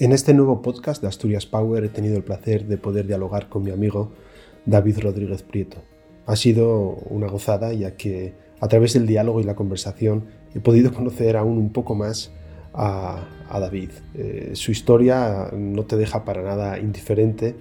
En este nuevo podcast de Asturias Power he tenido el placer de poder dialogar con mi amigo David Rodríguez Prieto. Ha sido una gozada ya que a través del diálogo y la conversación he podido conocer aún un poco más a, David. Eh, su historia no te deja para nada indiferente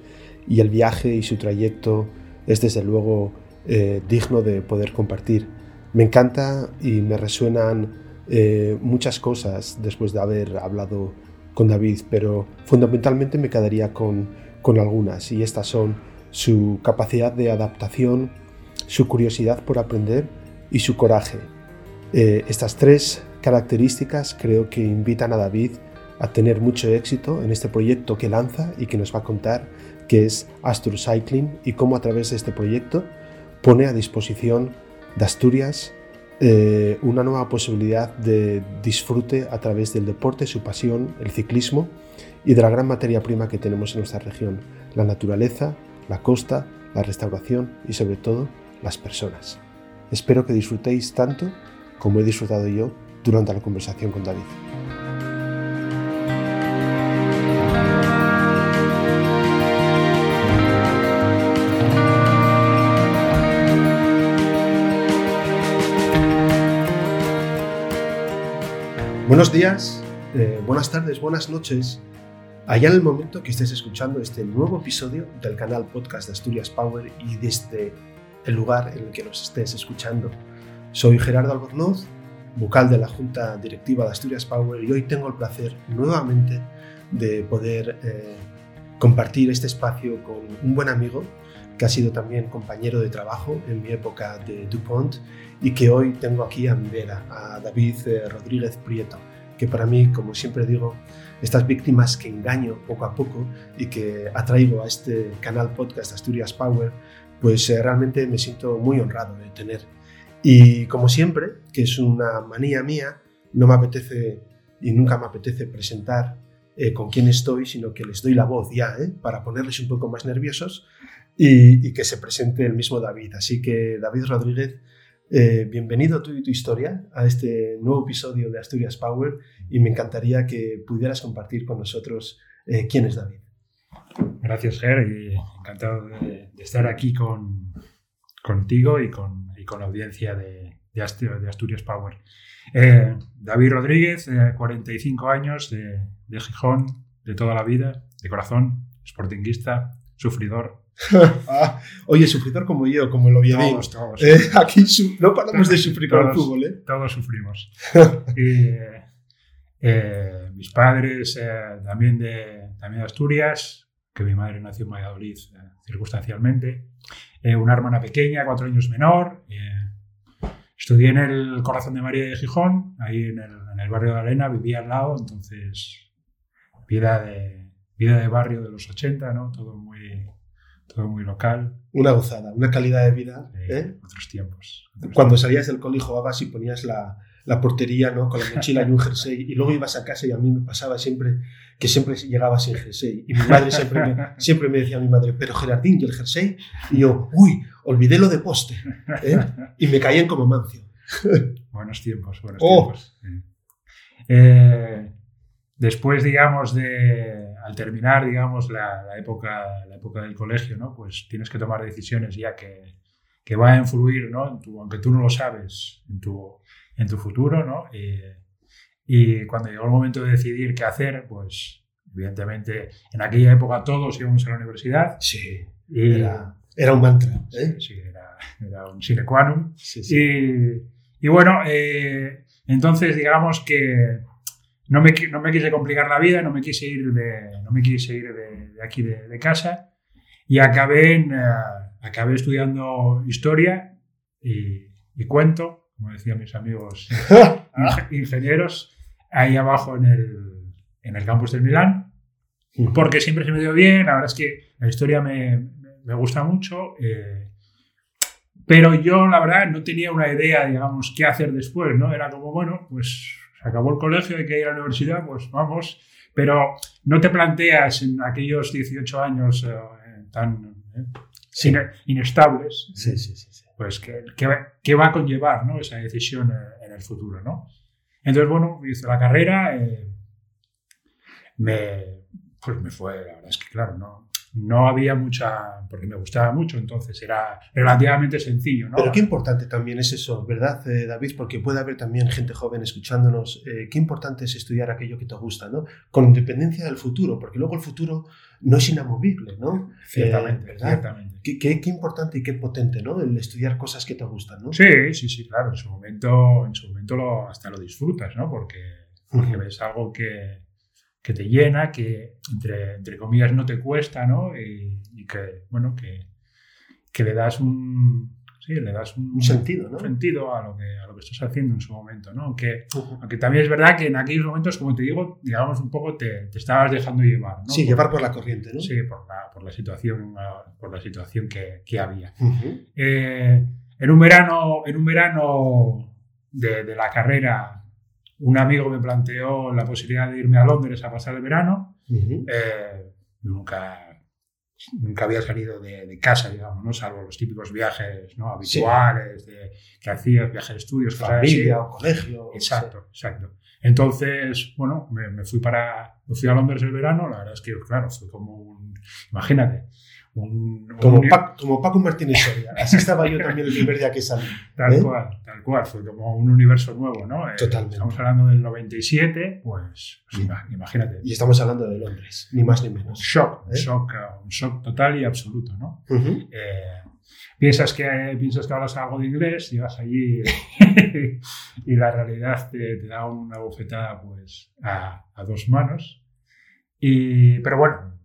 y el viaje y su trayecto es desde luego eh, digno de poder compartir. Me encanta y me resuenan eh, muchas cosas después de haber hablado con David, pero fundamentalmente me quedaría con, con algunas y estas son su capacidad de adaptación, su curiosidad por aprender y su coraje. Eh, estas tres características creo que invitan a David a tener mucho éxito en este proyecto que lanza y que nos va a contar, que es Astur Cycling y cómo a través de este proyecto pone a disposición de Asturias eh, una nueva posibilidad de disfrute a través del deporte, su pasión, el ciclismo y de la gran materia prima que tenemos en nuestra región, la naturaleza, la costa, la restauración y sobre todo las personas. Espero que disfrutéis tanto como he disfrutado yo durante la conversación con David. Buenos días, eh, buenas tardes, buenas noches. Allá en el momento que estés escuchando este nuevo episodio del canal podcast de Asturias Power y desde el lugar en el que nos estés escuchando. Soy Gerardo Albornoz, vocal de la Junta Directiva de Asturias Power y hoy tengo el placer nuevamente de poder eh, compartir este espacio con un buen amigo que ha sido también compañero de trabajo en mi época de DuPont y que hoy tengo aquí a mi vera, a David eh, Rodríguez Prieto, que para mí, como siempre digo, estas víctimas que engaño poco a poco y que atraigo a este canal podcast Asturias Power, pues eh, realmente me siento muy honrado de tener. Y como siempre, que es una manía mía, no me apetece y nunca me apetece presentar eh, con quién estoy, sino que les doy la voz ya, para ponerles un poco más nerviosos y, que se presente el mismo David. Así que David Rodríguez, eh, bienvenido tú y tu historia a este nuevo episodio de Asturias Power y me encantaría que pudieras compartir con nosotros eh, quién es David. Gracias, Ger, y encantado de, estar aquí con, contigo y con, y con la audiencia de, de, Asturias Power. Eh, David Rodríguez, 45 años, de, de Gijón, de toda la vida, de corazón, sportinguista, sufridor, ah, oye, sufridor como yo, como lo viene. Todos, todos. Eh, aquí no paramos de sufrir con el fútbol, ¿eh? Todos sufrimos. eh, mis padres eh, también, de, también de Asturias, que mi madre nació en Valladolid circunstancialmente. una hermana pequeña, cuatro años menor. estudié en el Corazón de María de Gijón, ahí en el, en el barrio de Arena, vivía al lado, entonces vida de, vida de barrio de los 80, ¿no? Todo muy todo muy local. Una gozada, una calidad de vida. ¿eh? Otros tiempos. Cuando salías del colegio jugabas y ponías la, la, portería ¿no? con la mochila y un jersey y luego ibas a casa y a mí me pasaba siempre que siempre llegaba sin jersey. Y mi madre siempre me, siempre me decía a mi madre, pero Gerardín, ¿y el jersey? Y yo, uy, olvidé lo de poste. ¿eh? Y me caían como mancio. buenos tiempos, buenos oh. tiempos. Eh, después, digamos, de, al terminar, digamos, la, época, la época del colegio, ¿no? Pues tienes que tomar decisiones ya que, que van a influir, ¿no? En tu, aunque tú no lo sabes, en tu, en tu futuro, ¿no? y cuando llegó el momento de decidir qué hacer, pues evidentemente en aquella época todos íbamos a la universidad. Sí, era, era, un mantra. ¿eh? Sí, era, era, un sine qua non. Sí, sí. Y, y, bueno, eh, entonces digamos que no me, no me quise complicar la vida, no me quise ir de, no me quise ir de, aquí de, casa y acabé, en, eh, acabé estudiando historia y, cuento, como decían mis amigos ingenieros, ahí abajo en el, en el campus del Milán, porque siempre se me dio bien, la verdad es que la historia me, me gusta mucho. Eh, pero yo, la verdad, no tenía una idea, digamos, qué hacer después, ¿no? Era como, bueno, pues se acabó el colegio, hay que ir a la universidad, pues vamos. Pero no te planteas en aquellos 18 años eh, tan eh, inestables, sí, pues qué, qué, va a conllevar ¿no? esa decisión eh, en el futuro. ¿no? Entonces, bueno, hice la carrera. me, pues me fue, la verdad es que claro, no, no había mucha, porque me gustaba mucho, entonces era relativamente sencillo. ¿no? Pero qué importante también es eso, ¿verdad, eh, David? Porque puede haber también gente joven escuchándonos. Eh, qué importante es estudiar aquello que te gusta, ¿no? Con independencia del futuro, porque luego el futuro no es inamovible, ¿no? Ciertamente, eh, ciertamente. Qué, qué, qué, importante y qué potente, ¿no? El estudiar cosas que te gustan, ¿no? Sí, sí, sí, claro. En su momento, en su momento lo, hasta lo disfrutas, ¿no? Porque, porque uh -huh. ves algo que que te llena, que entre, entre comillas no te cuesta, ¿no? Y, y que, bueno, que, que, le das un, sí, le das un, un sentido, ¿no? Sentido a lo, que, a lo que estás haciendo en su momento, ¿no? Aunque, uh -huh. aunque también es verdad que en aquellos momentos, como te digo, digamos un poco te, te estabas dejando llevar, ¿no? Sí, por, llevar por la corriente, ¿no? Sí, por la, por la situación, por la situación que, que había. Uh -huh. eh, en un verano, en un verano de, de la carrera un amigo me planteó la posibilidad de irme a Londres a pasar el verano. Uh -huh. eh, nunca, nunca había salido de, de, casa, digamos, ¿no? salvo los típicos viajes ¿no? habituales sí. de, que hacías, viajes de estudios, familia o colegio. Exacto, sí. exacto. Entonces, bueno, me, me, fui para, me fui a Londres el verano. La verdad es que, claro, fue como un, imagínate, un, como, un... Como, Paco Martínez Soria. Así estaba yo también el primer día que salí. Tal ¿eh? cual, tal cual. Fue como un universo nuevo, ¿no? Eh, Totalmente. Estamos hablando del 97, pues, pues imagínate. Y estamos hablando de Londres, ni más ni menos. Shock, ¿eh? shock, un shock total y absoluto, ¿no? Uh -huh. piensas, que, piensas que hablas algo de inglés, llegas allí y la realidad te, te, da una bofetada pues, a, a dos manos. Y, pero bueno,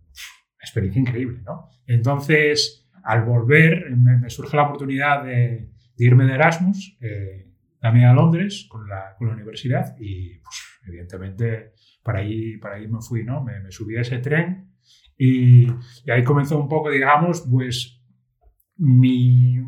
experiencia increíble, ¿no? Entonces, al volver, me, me surge la oportunidad de, irme de Erasmus, eh, también a Londres, con la, universidad, y pues, evidentemente para ahí, para ahí me fui, ¿no? Me, subí a ese tren y, y, ahí comenzó un poco, digamos, pues mi,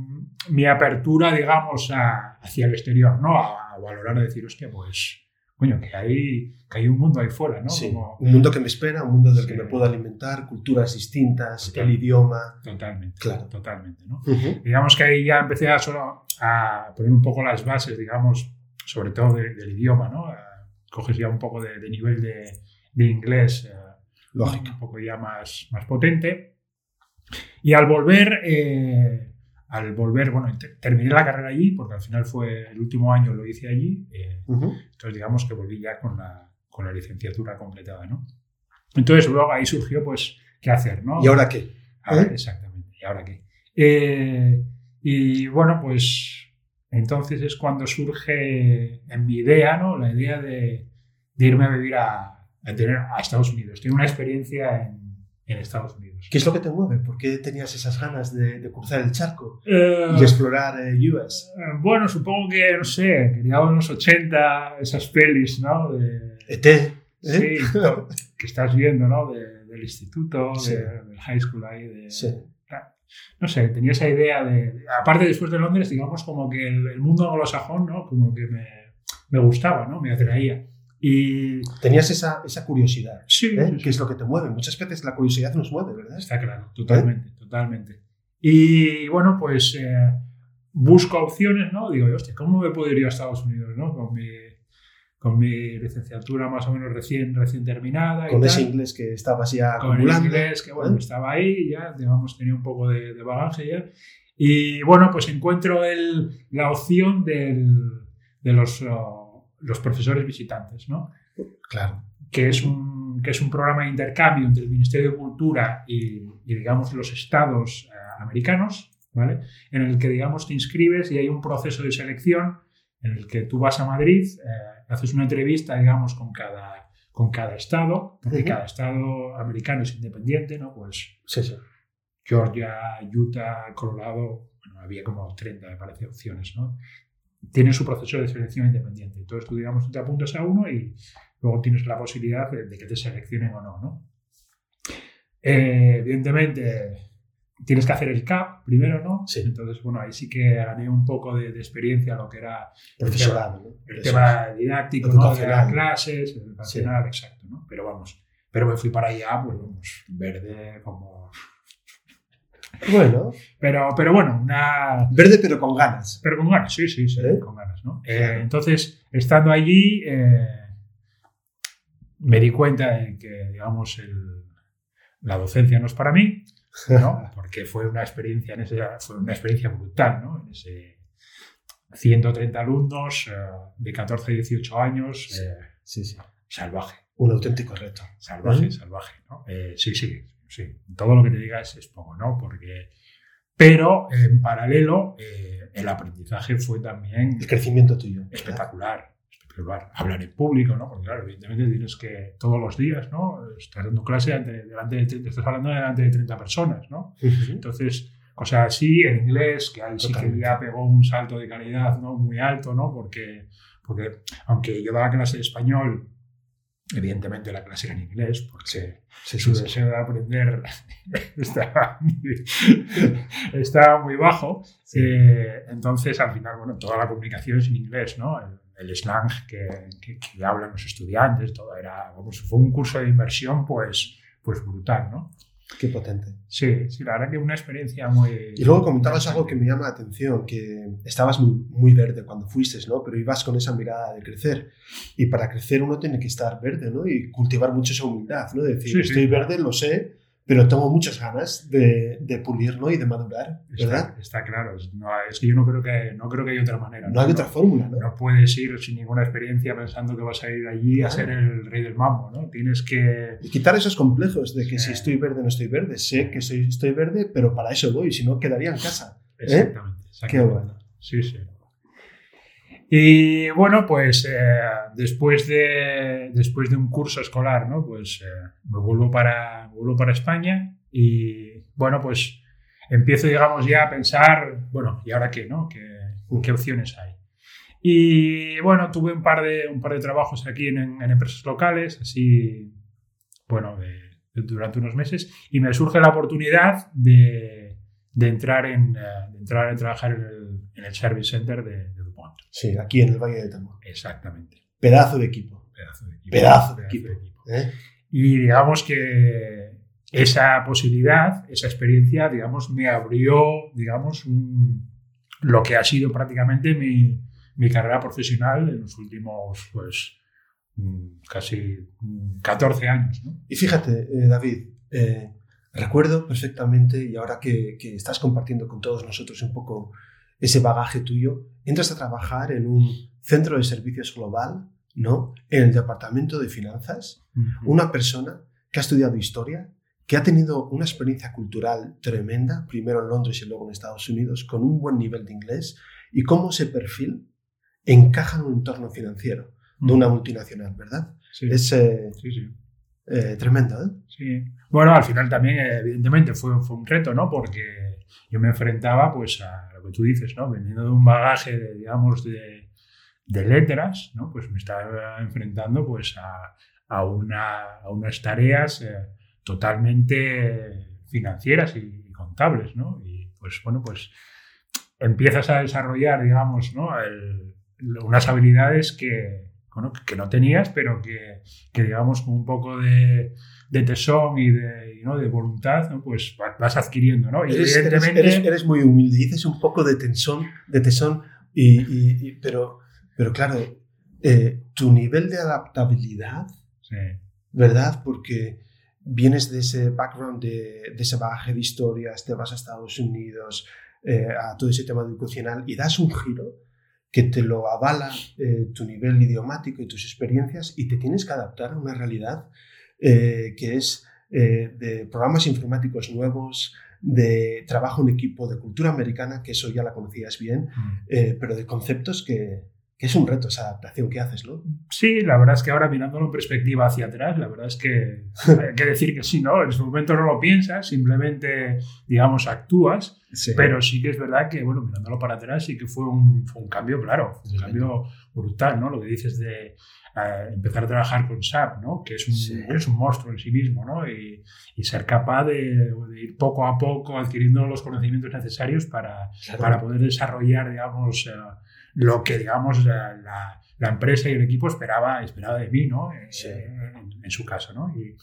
mi apertura, digamos, hacia el exterior, ¿no? A, a valorar, a decir, hostia, pues coño, que hay, que hay un mundo ahí fuera, ¿no? Sí, Como, un mundo que me espera, un mundo del sí. que me puedo alimentar, culturas distintas, Total, el idioma. Totalmente, claro. totalmente, ¿no? Uh -huh. Digamos que ahí ya empecé a, solo a poner un poco las bases, digamos, sobre todo de, del idioma, ¿no? Coges ya un poco de, de nivel de, de inglés, eh, Lógico. un poco ya más, más potente. Y al volver, eh, al volver, bueno, terminé la carrera allí, porque al final fue el último año lo hice allí, eh, uh -huh. entonces digamos que volví ya con la, con la licenciatura completada, ¿no? Entonces luego ahí surgió, pues, ¿qué hacer, no? ¿Y ahora qué? Ahora, ¿Eh? Exactamente, ¿y ahora qué? Eh, y bueno, pues entonces es cuando surge en mi idea, ¿no? La idea de, de irme a vivir a, a, tener, a Estados Unidos, tener una experiencia en, en Estados Unidos. ¿Qué es lo que te mueve? ¿Por qué tenías esas ganas de, de cruzar el charco eh, y explorar eh, US? Eh, bueno, supongo que, no sé, quería en los 80, esas pelis, ¿no? De, ET. ¿eh? Sí, que estás viendo, ¿no? De, del instituto, sí. de, del high school ahí. De, sí. No sé, tenía esa idea de. Aparte, después de Londres, digamos, como que el, el mundo anglosajón, ¿no? Como que me, me gustaba, ¿no? Me atraía. Y... Tenías esa, esa curiosidad. Sí, ¿eh? sí, Que es lo que te mueve. Muchas veces la curiosidad nos mueve, ¿verdad? Está claro, totalmente, ¿Eh? totalmente. Y bueno, pues eh, busco opciones, ¿no? Digo, hostia, ¿cómo me puedo ir a Estados Unidos, ¿no? Con mi, con mi licenciatura más o menos recién, recién terminada. Con ese tal. inglés que estabas ya Con acumulando. el inglés que, bueno, ¿Eh? estaba ahí, ya, digamos, tenía un poco de, de bagaje ya. Y bueno, pues encuentro el, la opción del, de los... Uh, los profesores visitantes, ¿no? Claro. Que es un, que es un programa de intercambio entre el Ministerio de Cultura y, y digamos, los estados eh, americanos, ¿vale? En el que, digamos, te inscribes y hay un proceso de selección en el que tú vas a Madrid, eh, haces una entrevista, digamos, con cada, con cada estado, porque uh -huh. cada estado americano es independiente, ¿no? Pues sí, sí. Georgia, Utah, Colorado, bueno, había como 30, me parece, opciones, ¿no? Tiene su proceso de selección independiente. Entonces tú, digamos, te apuntas a uno y luego tienes la posibilidad de, de que te seleccionen o no, ¿no? Eh, evidentemente, tienes que hacer el CAP primero, ¿no? Sí. Entonces, bueno, ahí sí que gané un poco de, de experiencia lo que era profesorado, el tema, ¿no? el tema didáctico, ¿no? De las clases, educacional, sí. exacto, ¿no? Pero vamos, pero me fui para allá, pues vamos, verde como bueno. Pero, pero bueno, una. Verde, pero con ganas. Pero con ganas, sí, sí, sí, ¿Eh? con ganas, ¿no? Eh, entonces, estando allí, eh, me di cuenta de que, digamos, la docencia no es para mí, ¿no? porque fue una experiencia, en ese, fue una experiencia brutal, ¿no? En ese 130 alumnos eh, de 14 a 18 años, sí, sí, salvaje. Un auténtico reto. Salvaje, salvaje, ¿no? sí, sí, sí. Todo lo que te diga es, poco, ¿no? Porque, pero en paralelo, el aprendizaje fue también... El crecimiento tuyo. Espectacular hablar en público, ¿no? Porque claro, evidentemente tienes que todos los días, ¿no? Estás dando clase delante de, estás hablando delante de 30 personas, ¿no? Entonces, cosas así, en inglés, que ahí sí que ya pegó un salto de calidad, ¿no? Muy alto, ¿no? Porque, porque aunque yo daba clase de español, evidentemente la clase era en inglés, porque su deseo de aprender estaba, muy, estaba muy bajo. Eh, entonces, al final, bueno, toda la comunicación es en inglés, ¿no? el slang que, que, hablan los estudiantes, todo era, vamos, fue un curso de inversión pues, pues brutal, ¿no? Qué potente. Sí, sí, la verdad que una experiencia muy... Y luego comentabas algo que me llama la atención, que estabas muy, muy, verde cuando fuiste, ¿no? Pero ibas con esa mirada de crecer. Y para crecer uno tiene que estar verde, ¿no? Y cultivar mucho esa humildad, ¿no? decir, estoy verde, lo sé, pero tengo muchas ganas de, de pulirlo y de madurar, ¿verdad? Está, claro. No, es que yo no creo que, no creo que hay otra manera. No, hay otra fórmula, ¿no? No puedes ir sin ninguna experiencia pensando que vas a ir allí a ser el rey del mambo, ¿no? Tienes que... Y quitar esos complejos de que si estoy verde no estoy verde. Sé que soy, estoy verde, pero para eso voy, si no quedaría en casa. ¿eh? Exactamente, exactamente. Qué bueno. Sí, sí. Y bueno, pues eh, después, de, después de un curso escolar, ¿no? Pues eh, me vuelvo para, vuelvo para España y bueno, pues empiezo, digamos, ya a pensar, bueno, ¿y ahora qué, no? ¿Qué, qué opciones hay? Y bueno, tuve un par de, un par de trabajos aquí en, empresas locales, así, bueno, durante unos meses, y me surge la oportunidad de, de entrar, en, eh, entrar a trabajar en el, en el Service Center de, Sí, aquí en el Valle de Tamo. Exactamente. Pedazo de equipo. Pedazo de equipo. Pedazo de equipo. ¿eh? Y digamos que esa posibilidad, esa experiencia, digamos, me abrió, digamos, lo que ha sido prácticamente mi, mi, carrera profesional en los últimos, pues, mm, casi 14 años. ¿no? Y fíjate, eh, David, eh, recuerdo perfectamente, y ahora que, que, estás compartiendo con todos nosotros un poco ese bagaje tuyo, entras a trabajar en un centro de servicios global, ¿no? En el departamento de finanzas, una persona que ha estudiado historia, que ha tenido una experiencia cultural tremenda, primero en Londres y luego en Estados Unidos, con un buen nivel de inglés, y cómo ese perfil encaja en un entorno financiero de una multinacional, ¿verdad? Sí. Es eh, sí, sí. Eh, tremendo, ¿eh? Sí. Bueno, al final también, evidentemente, fue, fue un reto, ¿no? Porque yo me enfrentaba, pues, a que tú dices, ¿no? Veniendo de un bagaje, de, digamos, de, de, letras, ¿no? Pues me estaba enfrentando, pues, a, a, una, a unas tareas eh, totalmente financieras y, contables, ¿no? Y, pues, bueno, pues empiezas a desarrollar, digamos, ¿no? unas habilidades que, bueno, que no tenías, pero que, que digamos, con un poco de, de tesón y de, ¿no? de voluntad, ¿no? pues vas adquiriendo. ¿no? Y eres, evidentemente... eres, eres, muy humilde, dices un poco de, tensón, de tesón, y, y, pero, pero claro, eh, tu nivel de adaptabilidad, sí. ¿verdad? Porque vienes de ese background, de, de, ese bagaje de historias, te vas a Estados Unidos, eh, a todo ese tema educacional y das un giro que te lo avala eh, tu nivel idiomático y tus experiencias y te tienes que adaptar a una realidad eh, que es eh, de programas informáticos nuevos, de trabajo en equipo, de cultura americana, que eso ya la conocías bien, mm. pero de conceptos que, que, es un reto esa adaptación que haces, ¿no? Sí, la verdad es que ahora mirándolo en perspectiva hacia atrás, la verdad es que hay que decir que sí, ¿no? En ese momento no lo piensas, simplemente, digamos, actúas, pero sí que es verdad que, bueno, mirándolo para atrás sí que fue un, fue un cambio, claro, un cambio brutal, ¿no? Lo que dices de empezar a trabajar con SAP, ¿no? que, es un, es un monstruo en sí mismo, ¿no? y, y ser capaz de, ir poco a poco adquiriendo los conocimientos necesarios para, para poder desarrollar, digamos, eh, lo que, digamos, la, la, empresa y el equipo esperaba, esperaba de mí, ¿no? Eh, en, su caso, ¿no? Y,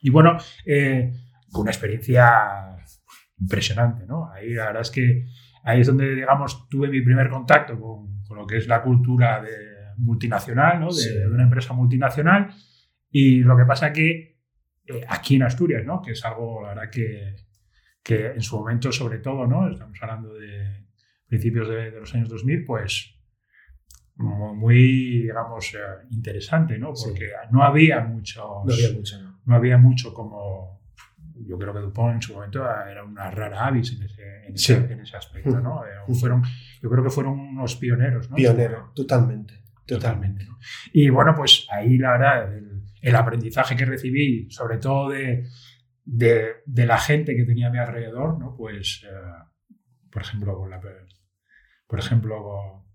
y bueno, eh, fue una experiencia impresionante, ¿no? Ahí la verdad es que ahí es donde, digamos, tuve mi primer contacto con, con lo que es la cultura de multinacional, ¿no? de, una empresa multinacional. Y lo que pasa que eh, aquí en Asturias, ¿no? Que es algo, la verdad, que, que en su momento, sobre todo, ¿no? Estamos hablando de principios de, los años 2000, pues muy, digamos, eh, interesante, ¿no? Porque no había mucho. No había mucho, ¿no? no había mucho como yo creo que Dupont en su momento era una rara avis en ese, en ese, aspecto, ¿no? Eh, fueron, yo creo que fueron unos pioneros, ¿no? Pionero, totalmente, totalmente. Y bueno, pues ahí la verdad, el, aprendizaje que recibí, sobre todo de, de, la gente que tenía a mi alrededor, ¿no? Pues, eh, por ejemplo, con la, por ejemplo,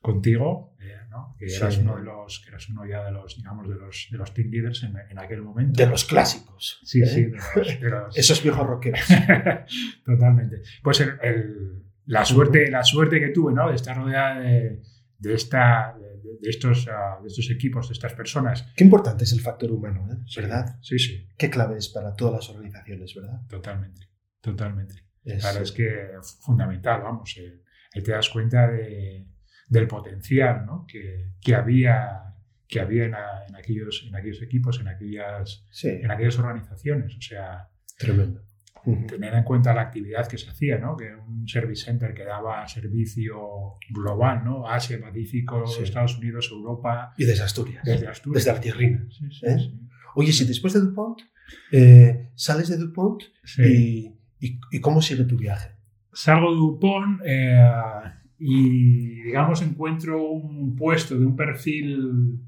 contigo, eh, ¿no? que eras uno de los, que eras uno ya de los, digamos, de los, de los team leaders en, en aquel momento. De los clásicos. Sí, ¿eh? sí, de los, Esos viejos rockeros. Totalmente. Pues el, la, suerte, la suerte que tuve, ¿no? De estar rodeada de, de esta, de, estos, ah, de estos equipos, de estas personas. Qué importante es el factor humano, ¿eh? ¿verdad? Sí, sí. Qué clave es para todas las organizaciones, ¿verdad? Totalmente, totalmente. claro, es que fundamental, vamos. Eh, ahí te das cuenta de del potencial que, que, había, que había en, aquellos, en aquellos equipos, en aquellas, en aquellas organizaciones. O sea, tremendo. Tener en cuenta la actividad que se hacía, ¿no? que un service center que daba servicio global, ¿no? Asia, Pacífico, Estados Unidos, Europa. Y desde Asturias. Desde Asturias. Desde la tierrina. ¿eh? Oye, si después de DuPont eh, sales de DuPont y, y, cómo sigue tu viaje? Salgo de DuPont. Eh, y, digamos, encuentro un puesto de un perfil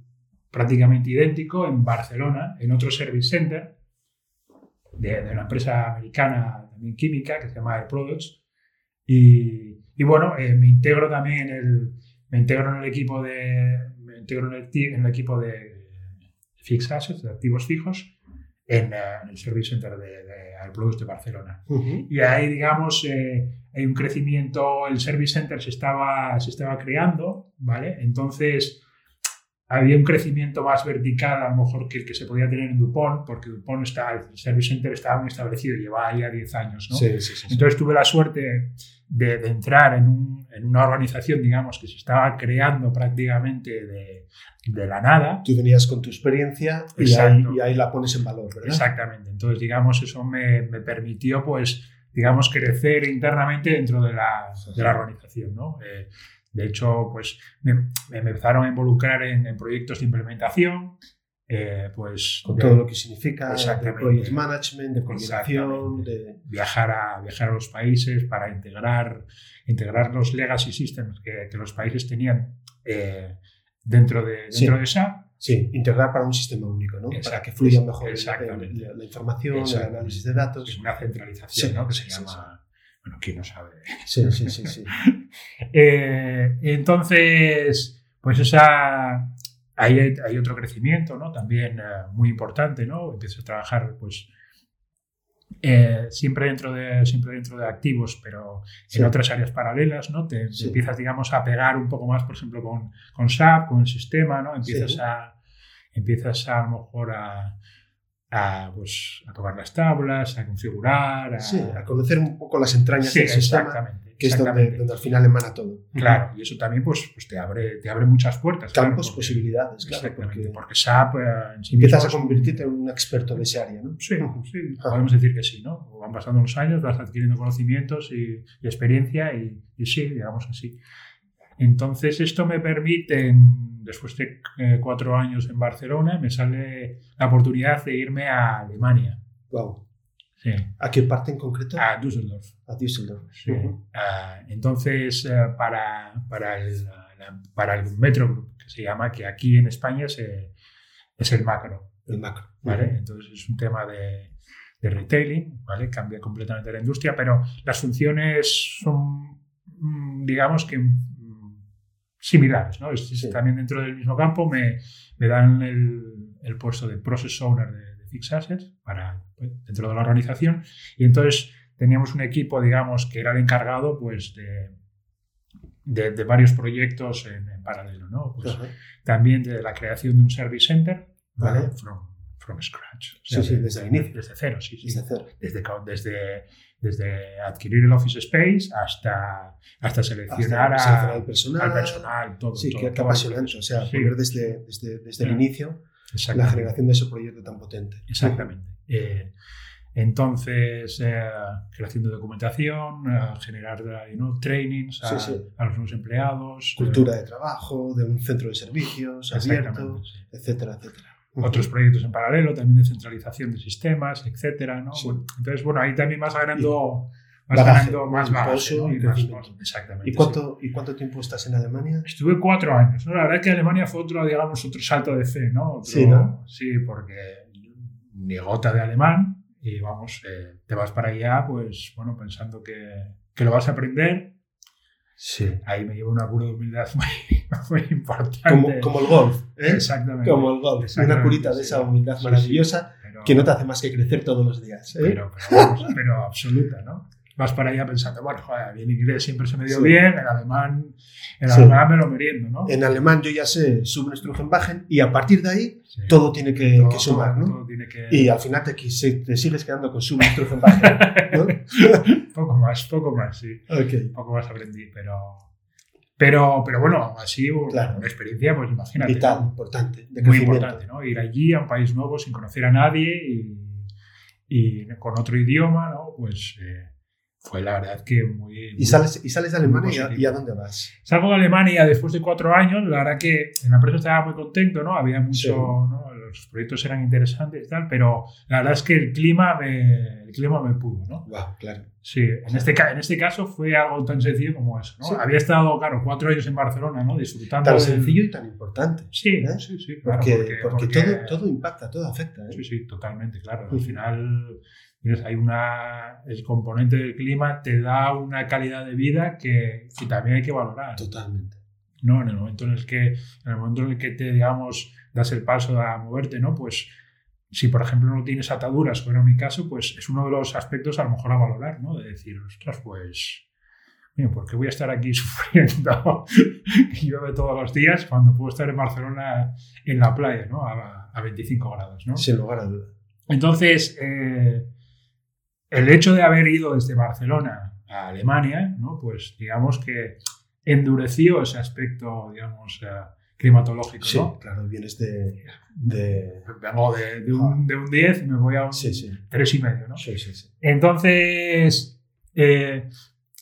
prácticamente idéntico en Barcelona, en otro service center de, una empresa americana también química que se llama Air Products. Y, bueno, eh, me integro también en el, me integro en el equipo de, me integro en el equipo de fixed assets, de activos fijos, en, eh, el Service Center de, de de Barcelona. Y ahí, digamos, eh, hay un crecimiento, el Service Center se estaba, se estaba creando, ¿vale? Entonces, había un crecimiento más vertical a lo mejor que el que se podía tener en Dupont, porque Dupont está, el Service Center estaba muy establecido, llevaba ya 10 años, ¿no? Sí, sí, sí, Entonces tuve la suerte de, de entrar en, un, en, una organización, digamos, que se estaba creando prácticamente de, de la nada. Tú venías con tu experiencia y ahí, y ahí, la pones en valor, ¿verdad? Exactamente. Entonces, digamos, eso me, me permitió, pues, digamos, crecer internamente dentro de la, de la organización, ¿no? Eh, de hecho, pues me, me, empezaron a involucrar en, proyectos de implementación, eh, pues... Con todo lo que significa de project management, de coordinación, de... Viajar a, viajar a los países para integrar, integrar los legacy systems que, que los países tenían eh, dentro, de, dentro de SAP Sí, integrar para un sistema único, ¿no? para que fluya mejor la, la, información, el análisis de datos. Es una centralización, ¿no? Que se llama. Bueno, ¿quién no sabe? Sí, sí, sí. sí. eh, entonces, pues esa. Ahí hay, hay, otro crecimiento, ¿no? También uh, muy importante, ¿no? Empiezas a trabajar, pues. Eh, siempre, dentro de, siempre dentro de activos, pero en otras áreas paralelas, ¿no? Te, empiezas, digamos, a pegar un poco más, por ejemplo, con, con SAP, con el sistema, ¿no? Empiezas, a, empiezas a, a lo mejor a, a, pues, a tocar las tablas, a configurar, a, sí, a conocer un poco las entrañas del sistema, que es donde, donde, al final emana todo. Claro, y eso también pues, pues te, abre, te abre muchas puertas. Campos, posibilidades, claro. Porque, porque SAP... Eh, empiezas a convertirte en un experto de esa área, ¿no? Sí, sí, podemos decir que sí, ¿no? Van pasando los años, vas adquiriendo conocimientos y, y experiencia y, y sí, digamos así. Entonces esto me permite después de eh, cuatro años en Barcelona, me sale la oportunidad de irme a Alemania. Wow. Sí. ¿A qué parte en concreto? A Düsseldorf. A Düsseldorf. Sí. Ah, entonces, eh, para, para, el, para el Metro Group, que se llama, que aquí en España es, es el macro. El macro. ¿vale? Entonces, es un tema de, de retailing, ¿vale? Cambia completamente la industria, pero las funciones son, mm, digamos que similares. ¿no? También dentro del mismo campo me, me dan el, el, puesto de Process Owner de, de Fixed Assets para, pues, dentro de la organización y entonces teníamos un equipo, digamos, que era el encargado pues, de, de, varios proyectos en, paralelo. ¿no? Pues, También de la creación de un Service Center, ¿vale? From, scratch. sí, sí, desde el inicio. Desde cero, sí, sí. Desde cero. Desde, desde desde adquirir el Office Space hasta, hasta seleccionar, al, personal, al personal, todo. Sí, todo, qué, apasionante. O sea, poder desde, desde, desde el inicio la generación de ese proyecto tan potente. Exactamente. Eh, entonces, eh, creación de documentación, generar trainings a, los nuevos empleados. Cultura de trabajo, de un centro de servicios abierto, etcétera, etcétera. Otros proyectos en paralelo, también de centralización de sistemas, etcétera. ¿no? entonces, bueno, ahí también vas ganando vas ganando más bagaje y, más Exactamente. ¿Y cuánto, ¿Y cuánto tiempo estás en Alemania? Estuve cuatro años. La verdad es que Alemania fue otro, digamos, otro salto de fe, ¿no? sí, ¿no? Sí, porque ni gota de alemán y vamos, eh, te vas para allá, pues, bueno, pensando que, que, lo vas a aprender. Sí. Ahí me llevo una cura de humildad muy, muy importante. Como, como, el golf, ¿eh? Exactamente. Como el golf. Una curita de esa humildad maravillosa que no te hace más que crecer todos los días. ¿eh? Pero, pero, pero absoluta, ¿no? Vas para allá pensando, bueno, joder, bien inglés siempre se me dio bien, en alemán, en alemán me lo meriendo, ¿no? En alemán yo ya sé Substrugenbachen y a partir de ahí todo tiene que, sumar, ¿no? Y al final te, te sigues quedando con Substrugenbachen, ¿no? poco más, poco más, sí. Okay. Poco más aprendí, pero... Pero, pero bueno, así una experiencia, pues imagínate. Vital, importante. muy importante, ¿no? Ir allí a un país nuevo sin conocer a nadie y, y con otro idioma, ¿no? Pues eh, fue la verdad que muy... ¿Y sales, y sales de Alemania y a, dónde vas? Salgo de Alemania después de cuatro años, la verdad que en la empresa estaba muy contento, ¿no? Había mucho, ¿no? los proyectos eran interesantes y tal, pero la verdad es que el clima me, el clima me pudo, ¿no? Wow, claro. Sí, en este, en este caso fue algo tan sencillo como eso, ¿no? Había estado, claro, cuatro años en Barcelona, ¿no? Disfrutando. Tan sencillo y tan importante. Sí, ¿eh? sí, sí. Claro, porque, porque, todo, todo impacta, todo afecta. ¿eh? Sí, sí, totalmente, claro. Al final hay una, el componente del clima te da una calidad de vida que, que, también hay que valorar. Totalmente. ¿no? En el momento en el que, en el momento en el que te, digamos, das el paso a moverte, ¿no? Pues si, por ejemplo, no tienes ataduras, como en mi caso, pues es uno de los aspectos a lo mejor a valorar, ¿no? De decir, ostras, pues, mira, ¿por qué voy a estar aquí sufriendo y llueve todos los días cuando puedo estar en Barcelona en la playa, ¿no? A, a 25 grados, ¿no? Sin lugar a duda. Entonces, eh, el hecho de haber ido desde Barcelona a Alemania, ¿no? pues digamos que endureció ese aspecto, digamos, eh, climatológico. Sí, claro, vienes de... de... Vengo de, un, de, un, 10 y me voy a un sí, sí. 3,5. ¿no? Sí, sí, sí. Entonces, eh,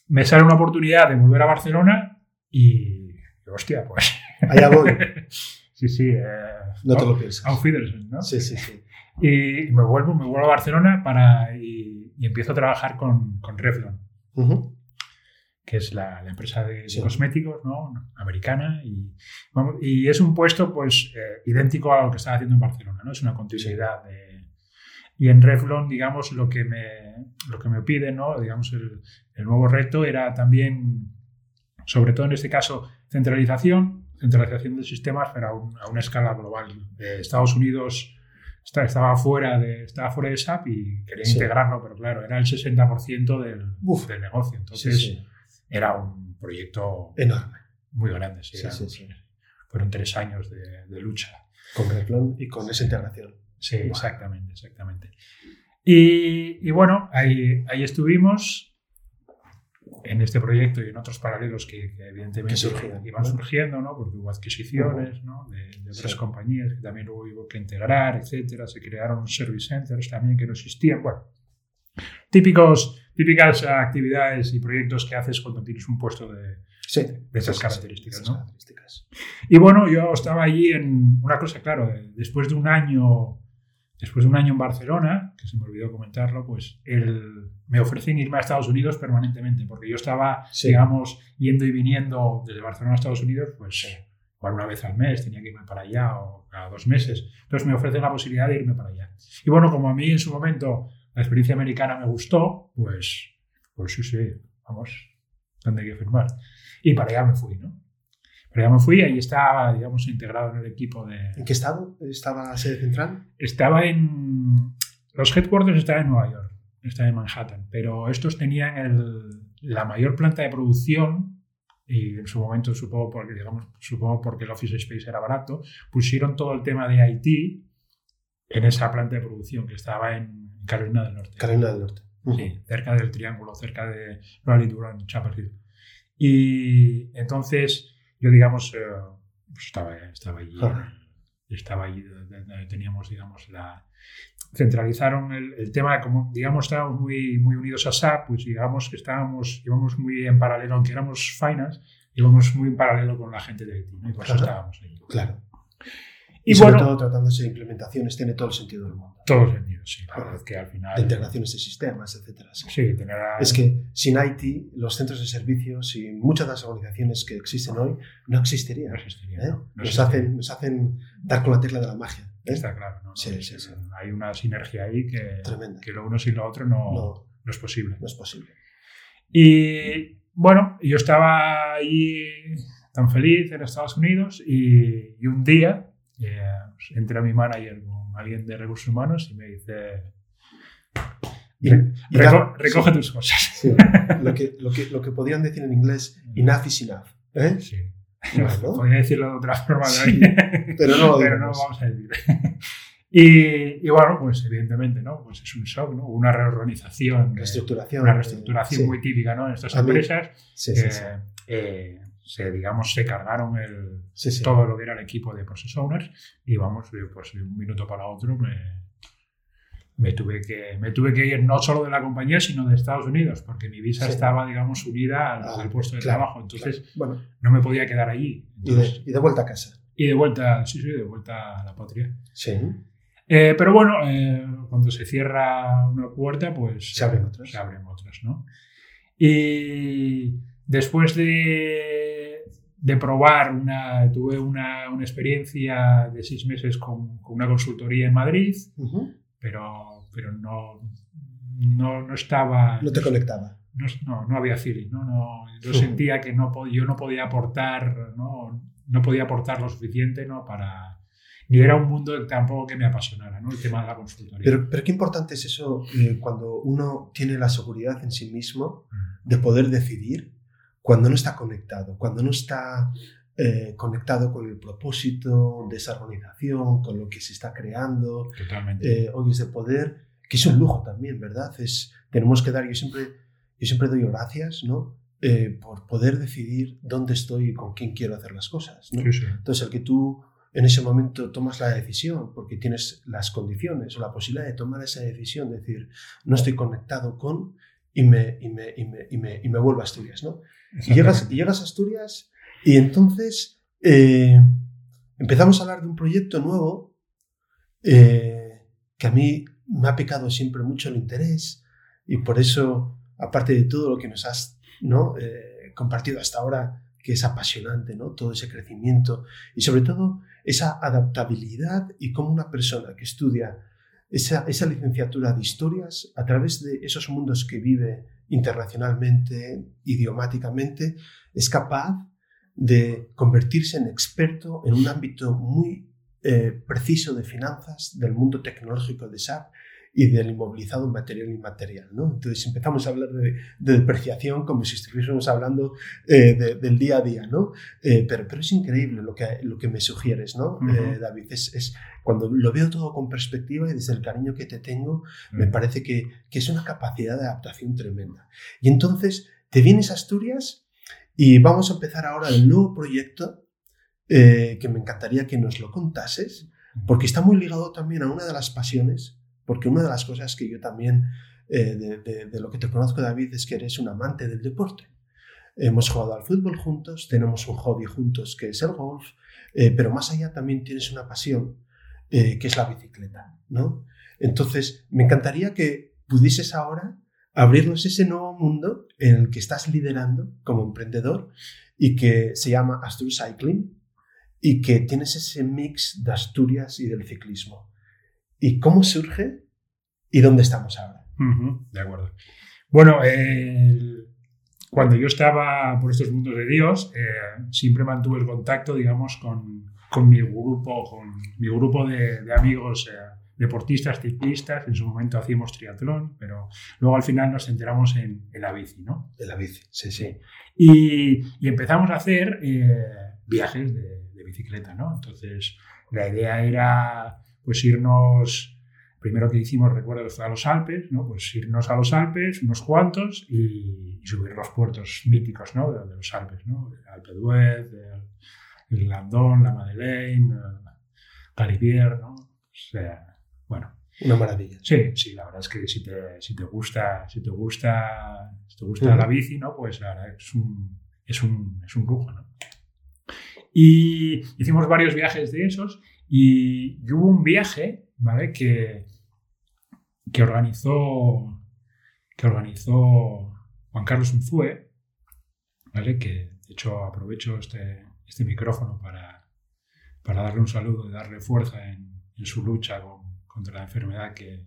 me sale una oportunidad de volver a Barcelona y, hostia, pues... Allá voy. sí, sí. Eh, no te lo piensas. A Fiedersen, ¿no? Sí, sí, sí. Y me vuelvo, me vuelvo a Barcelona para... Y, y empiezo a trabajar con, con Revlon, que es la, la empresa de, cosméticos ¿no? americana. Y, y es un puesto pues eh, idéntico a lo que estaba haciendo en Barcelona, ¿no? es una continuidad de, y en Revlon, digamos, lo que me, lo que me pide, ¿no? digamos, el, el, nuevo reto era también, sobre todo en este caso, centralización, centralización de sistemas, pero a, a una escala global. Estados Unidos estaba fuera de, estaba fuera de SAP y quería integrarlo, pero claro, era el 60% del, del, negocio. Entonces era un proyecto enorme. Muy grande. Sí, fueron tres años de, de lucha. Con Revlon y con esa integración. Sí, exactamente, exactamente. Y, y, bueno, ahí, ahí estuvimos en este proyecto y en otros paralelos que, evidentemente iban surgiendo, ¿no? porque hubo adquisiciones ¿no? de, otras compañías que también hubo que integrar, etcétera. Se crearon service centers también que no existían. Bueno, típicos, típicas actividades y proyectos que haces cuando tienes un puesto de, de esas características. ¿no? Y bueno, yo estaba allí en una cosa, claro, después de un año Después de un año en Barcelona, que se me olvidó comentarlo, pues él, me ofrecen irme a Estados Unidos permanentemente, porque yo estaba, digamos, yendo y viniendo desde Barcelona a Estados Unidos, pues igual una vez al mes tenía que irme para allá o cada dos meses. Entonces me ofrecen la posibilidad de irme para allá. Y bueno, como a mí en su momento la experiencia americana me gustó, pues, pues sí, sí, vamos, ¿dónde hay que firmar? Y para allá me fui, ¿no? Pero ya me fui, ahí estaba, digamos, integrado en el equipo de... ¿En qué estado estaba la sede central? Estaba en... Los headquarters estaban en Nueva York, estaba en Manhattan, pero estos tenían el, la mayor planta de producción y en su momento supongo porque, digamos, supongo porque el Office Space era barato, pusieron todo el tema de IT en esa planta de producción que estaba en Carolina del Norte. Carolina del Norte. Sí, cerca del Triángulo, cerca de Raleigh, Durham, Chapel Hill. Y entonces yo, digamos, eh, pues estaba, estaba allí estaba ahí donde teníamos, digamos, la... Centralizaron el, tema, como digamos estábamos muy, muy unidos a SAP, pues digamos que estábamos, íbamos muy en paralelo, aunque éramos finance, íbamos muy en paralelo con la gente de Haití, ¿no? y por eso estábamos ahí. Claro. Y, sobre todo tratándose de implementaciones tiene todo el sentido del mundo. Todo el sentido, sí. que al final... De integraciones de sistemas, etcétera. Sí, tener Es que sin IT, los centros de servicios y muchas de las organizaciones que existen hoy no existirían. No existirían. ¿eh? nos, Hacen, nos hacen dar con la tecla de la magia. ¿eh? Está claro. ¿no? Sí, sí, sí, Hay una sinergia ahí que, que lo uno sin lo otro no, no, no es posible. No es posible. Y bueno, yo estaba ahí tan feliz en Estados Unidos y, y un día eh, entra mi manager con alguien de recursos humanos y me dice, recoge tus cosas. Lo, que, lo, que, lo, que, podrían decir en inglés, enough is enough. ¿eh? Sí. Podría decirlo de otra forma, pero no, pero no vamos a decir. Y, y, bueno, pues evidentemente, ¿no? Pues es un shock, ¿no? Una reorganización. Reestructuración. Una reestructuración muy típica, ¿no? En estas empresas. Sí, sí, eh, se, digamos, se cargaron el, todo lo que era el equipo de Process Owners y vamos, pues de un minuto para otro me, me, tuve que, me tuve que ir no solo de la compañía, sino de Estados Unidos, porque mi visa estaba, digamos, unida al, ah, puesto de trabajo. Entonces, bueno, no me podía quedar allí. y, de, vuelta a casa. Y de vuelta, sí, sí, de vuelta a la patria. Sí. Eh, pero bueno, eh, cuando se cierra una puerta, pues se abren otras. Se abren otras, ¿no? Y Después de, de probar, una, tuve una, una, experiencia de seis meses con, con una consultoría en Madrid, pero, pero no, no, no, estaba... No te conectaba. No, no, había feeling, ¿no? no yo sentía que no, yo no podía aportar, ¿no? no podía aportar lo suficiente ¿no? para, ni era un mundo tampoco que me apasionara, ¿no? El tema de la consultoría. Pero, pero qué importante es eso eh, cuando uno tiene la seguridad en sí mismo de poder decidir cuando no está conectado, cuando no está eh, conectado con el propósito de esa organización, con lo que se está creando. Eh, hoy es de poder, que es un lujo también, ¿verdad? Es, tenemos que dar, yo siempre, yo siempre doy gracias, ¿no? Eh, por poder decidir dónde estoy y con quién quiero hacer las cosas. ¿no? Entonces, el que tú en ese momento tomas la decisión porque tienes las condiciones o la posibilidad de tomar esa decisión, decir, no estoy conectado con, y me, y me, y me, y me, y me vuelvo a Asturias, ¿no? Y llegas, y llegas a Asturias y entonces eh, empezamos a hablar de un proyecto nuevo eh, que a mí me ha picado siempre mucho el interés y por eso, aparte de todo lo que nos has ¿no? Eh, compartido hasta ahora, que es apasionante, ¿no? todo ese crecimiento y sobre todo esa adaptabilidad y cómo una persona que estudia esa, esa licenciatura de historias a través de esos mundos que vive internacionalmente, idiomáticamente, es capaz de convertirse en experto en un ámbito muy eh, preciso de finanzas del mundo tecnológico de SAP y del inmovilizado material e inmaterial. ¿no? Entonces empezamos a hablar de, depreciación como si estuviésemos hablando eh, del día a día, ¿no? Eh, pero, pero es increíble lo que, lo que me sugieres, ¿no, eh, David? Es, es, cuando lo veo todo con perspectiva y desde el cariño que te tengo, me parece que, que es una capacidad de adaptación tremenda. Y entonces te vienes a Asturias y vamos a empezar ahora el nuevo proyecto que me encantaría que nos lo contases, porque está muy ligado también a una de las pasiones porque una de las cosas que yo también, eh, de, lo que te conozco, David, es que eres un amante del deporte. Hemos jugado al fútbol juntos, tenemos un hobby juntos que es el golf, eh, pero más allá también tienes una pasión eh, que es la bicicleta, ¿no? Entonces, me encantaría que pudieses ahora abrirnos ese nuevo mundo en el que estás liderando como emprendedor y que se llama Asturias Cycling y que tienes ese mix de Asturias y del ciclismo y cómo surge y dónde estamos ahora. de acuerdo. Bueno, cuando yo estaba por estos mundos de Dios, eh, siempre mantuve el contacto, digamos, con, con mi grupo, con mi grupo de, amigos eh, deportistas, ciclistas. En su momento hacíamos triatlón, pero luego al final nos enteramos en, la bici, ¿no? En la bici, sí, sí. Y, y empezamos a hacer eh, viajes de, de bicicleta, ¿no? Entonces, la idea era pues irnos, primero que hicimos, recuerdo fue a los Alpes, ¿no? Pues irnos a los Alpes, unos cuantos, y, subir los puertos míticos, ¿no? De, los Alpes, ¿no? Alpe d'Huez, el, Landón, la Madeleine, Calibier, ¿no? O sea, bueno. Una maravilla. Sí, sí, la verdad es que si te, si te gusta, si te gusta, si te gusta la bici, ¿no? Pues la verdad es un, es un, es un lujo, ¿no? Y hicimos varios viajes de esos y, hubo un viaje, ¿vale? Que, que organizó, que organizó Juan Carlos Unzue, ¿vale? Que de hecho aprovecho este, este micrófono para, para darle un saludo y darle fuerza en, en su lucha contra la enfermedad que,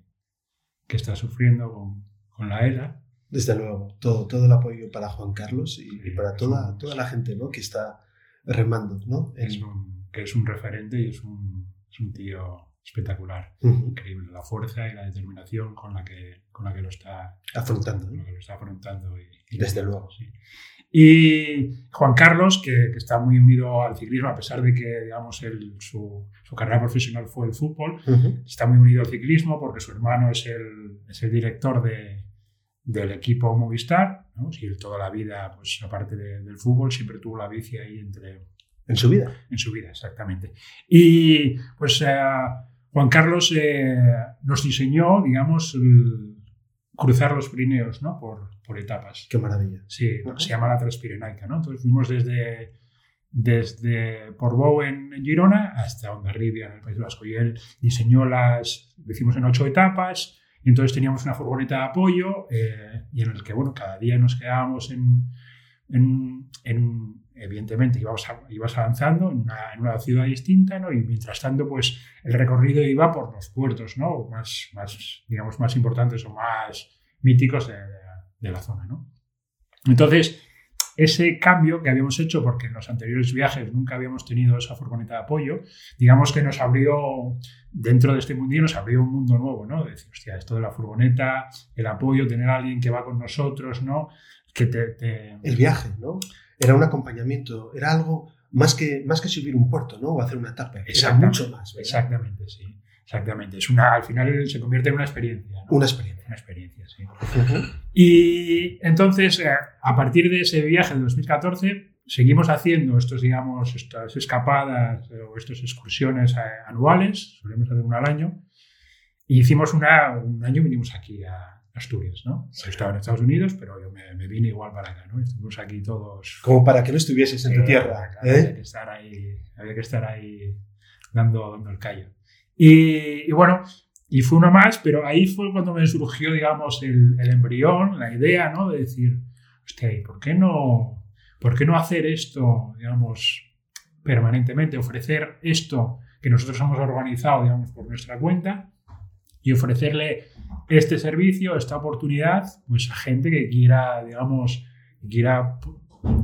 que está sufriendo con, con, la ELA. Desde luego, todo, todo el apoyo para Juan Carlos y, para toda, toda la gente ¿no? que está remando. ¿no? Es un, que es un referente y es un, es un tío espectacular, increíble, la fuerza y la determinación con la que, con la que lo está afrontando. Con lo está afrontando y, Desde luego. Sí. Y Juan Carlos, que, que, está muy unido al ciclismo, a pesar de que digamos, su, su, carrera profesional fue el fútbol, está muy unido al ciclismo porque su hermano es el, es el director de, del equipo Movistar. ¿no? Si toda la vida, pues aparte del fútbol, siempre tuvo la bici ahí entre... En su vida. En su vida, exactamente. Y pues eh, Juan Carlos eh, nos diseñó, digamos, cruzar los Pirineos, ¿no? Por, por etapas. Qué maravilla. Sí, se llama la Transpirenaica, ¿no? Entonces fuimos desde, desde Portbou en, Girona hasta Ondarribia, en el País Vasco. Y él diseñó las, decimos en ocho etapas, y entonces teníamos una furgoneta de apoyo eh, y en el que, bueno, cada día nos quedábamos en, en, en evidentemente ibas, ibas avanzando en una, en una, ciudad distinta, ¿no? Y mientras tanto, pues el recorrido iba por los puertos, ¿no? Más, más digamos, más importantes o más míticos de, de la zona, ¿no? Entonces, ese cambio que habíamos hecho, porque en los anteriores viajes nunca habíamos tenido esa furgoneta de apoyo, digamos que nos abrió, dentro de este mundillo, nos abrió un mundo nuevo, ¿no? De decir, hostia, esto de la furgoneta, el apoyo, tener alguien que va con nosotros, ¿no? Que te, El viaje, ¿no? Era un acompañamiento, era algo más que, más que subir un puerto, ¿no? O hacer una etapa. Era mucho más. Exactamente, sí. Exactamente. Es una, al final se convierte en una experiencia. Una experiencia. Una experiencia, sí. Y entonces, eh, a partir de ese viaje de 2014, seguimos haciendo estos, digamos, estas escapadas eh, o estas excursiones eh, anuales, solemos hacer una al año, y hicimos una, un año vinimos aquí a Asturias, ¿no? estaba en Estados Unidos, pero yo me, vine igual para acá, ¿no? Estuvimos aquí todos... Como para que no estuvieses en tu tierra, Había que estar ahí, había que estar ahí dando, dando el callo. Y, bueno, y fue uno más, pero ahí fue cuando me surgió, digamos, el, el embrión, la idea, ¿no? De decir, hostia, por qué no, por qué no hacer esto, digamos, permanentemente? Ofrecer esto que nosotros hemos organizado, digamos, por nuestra cuenta y ofrecerle este servicio, esta oportunidad, pues a gente que quiera, digamos, que quiera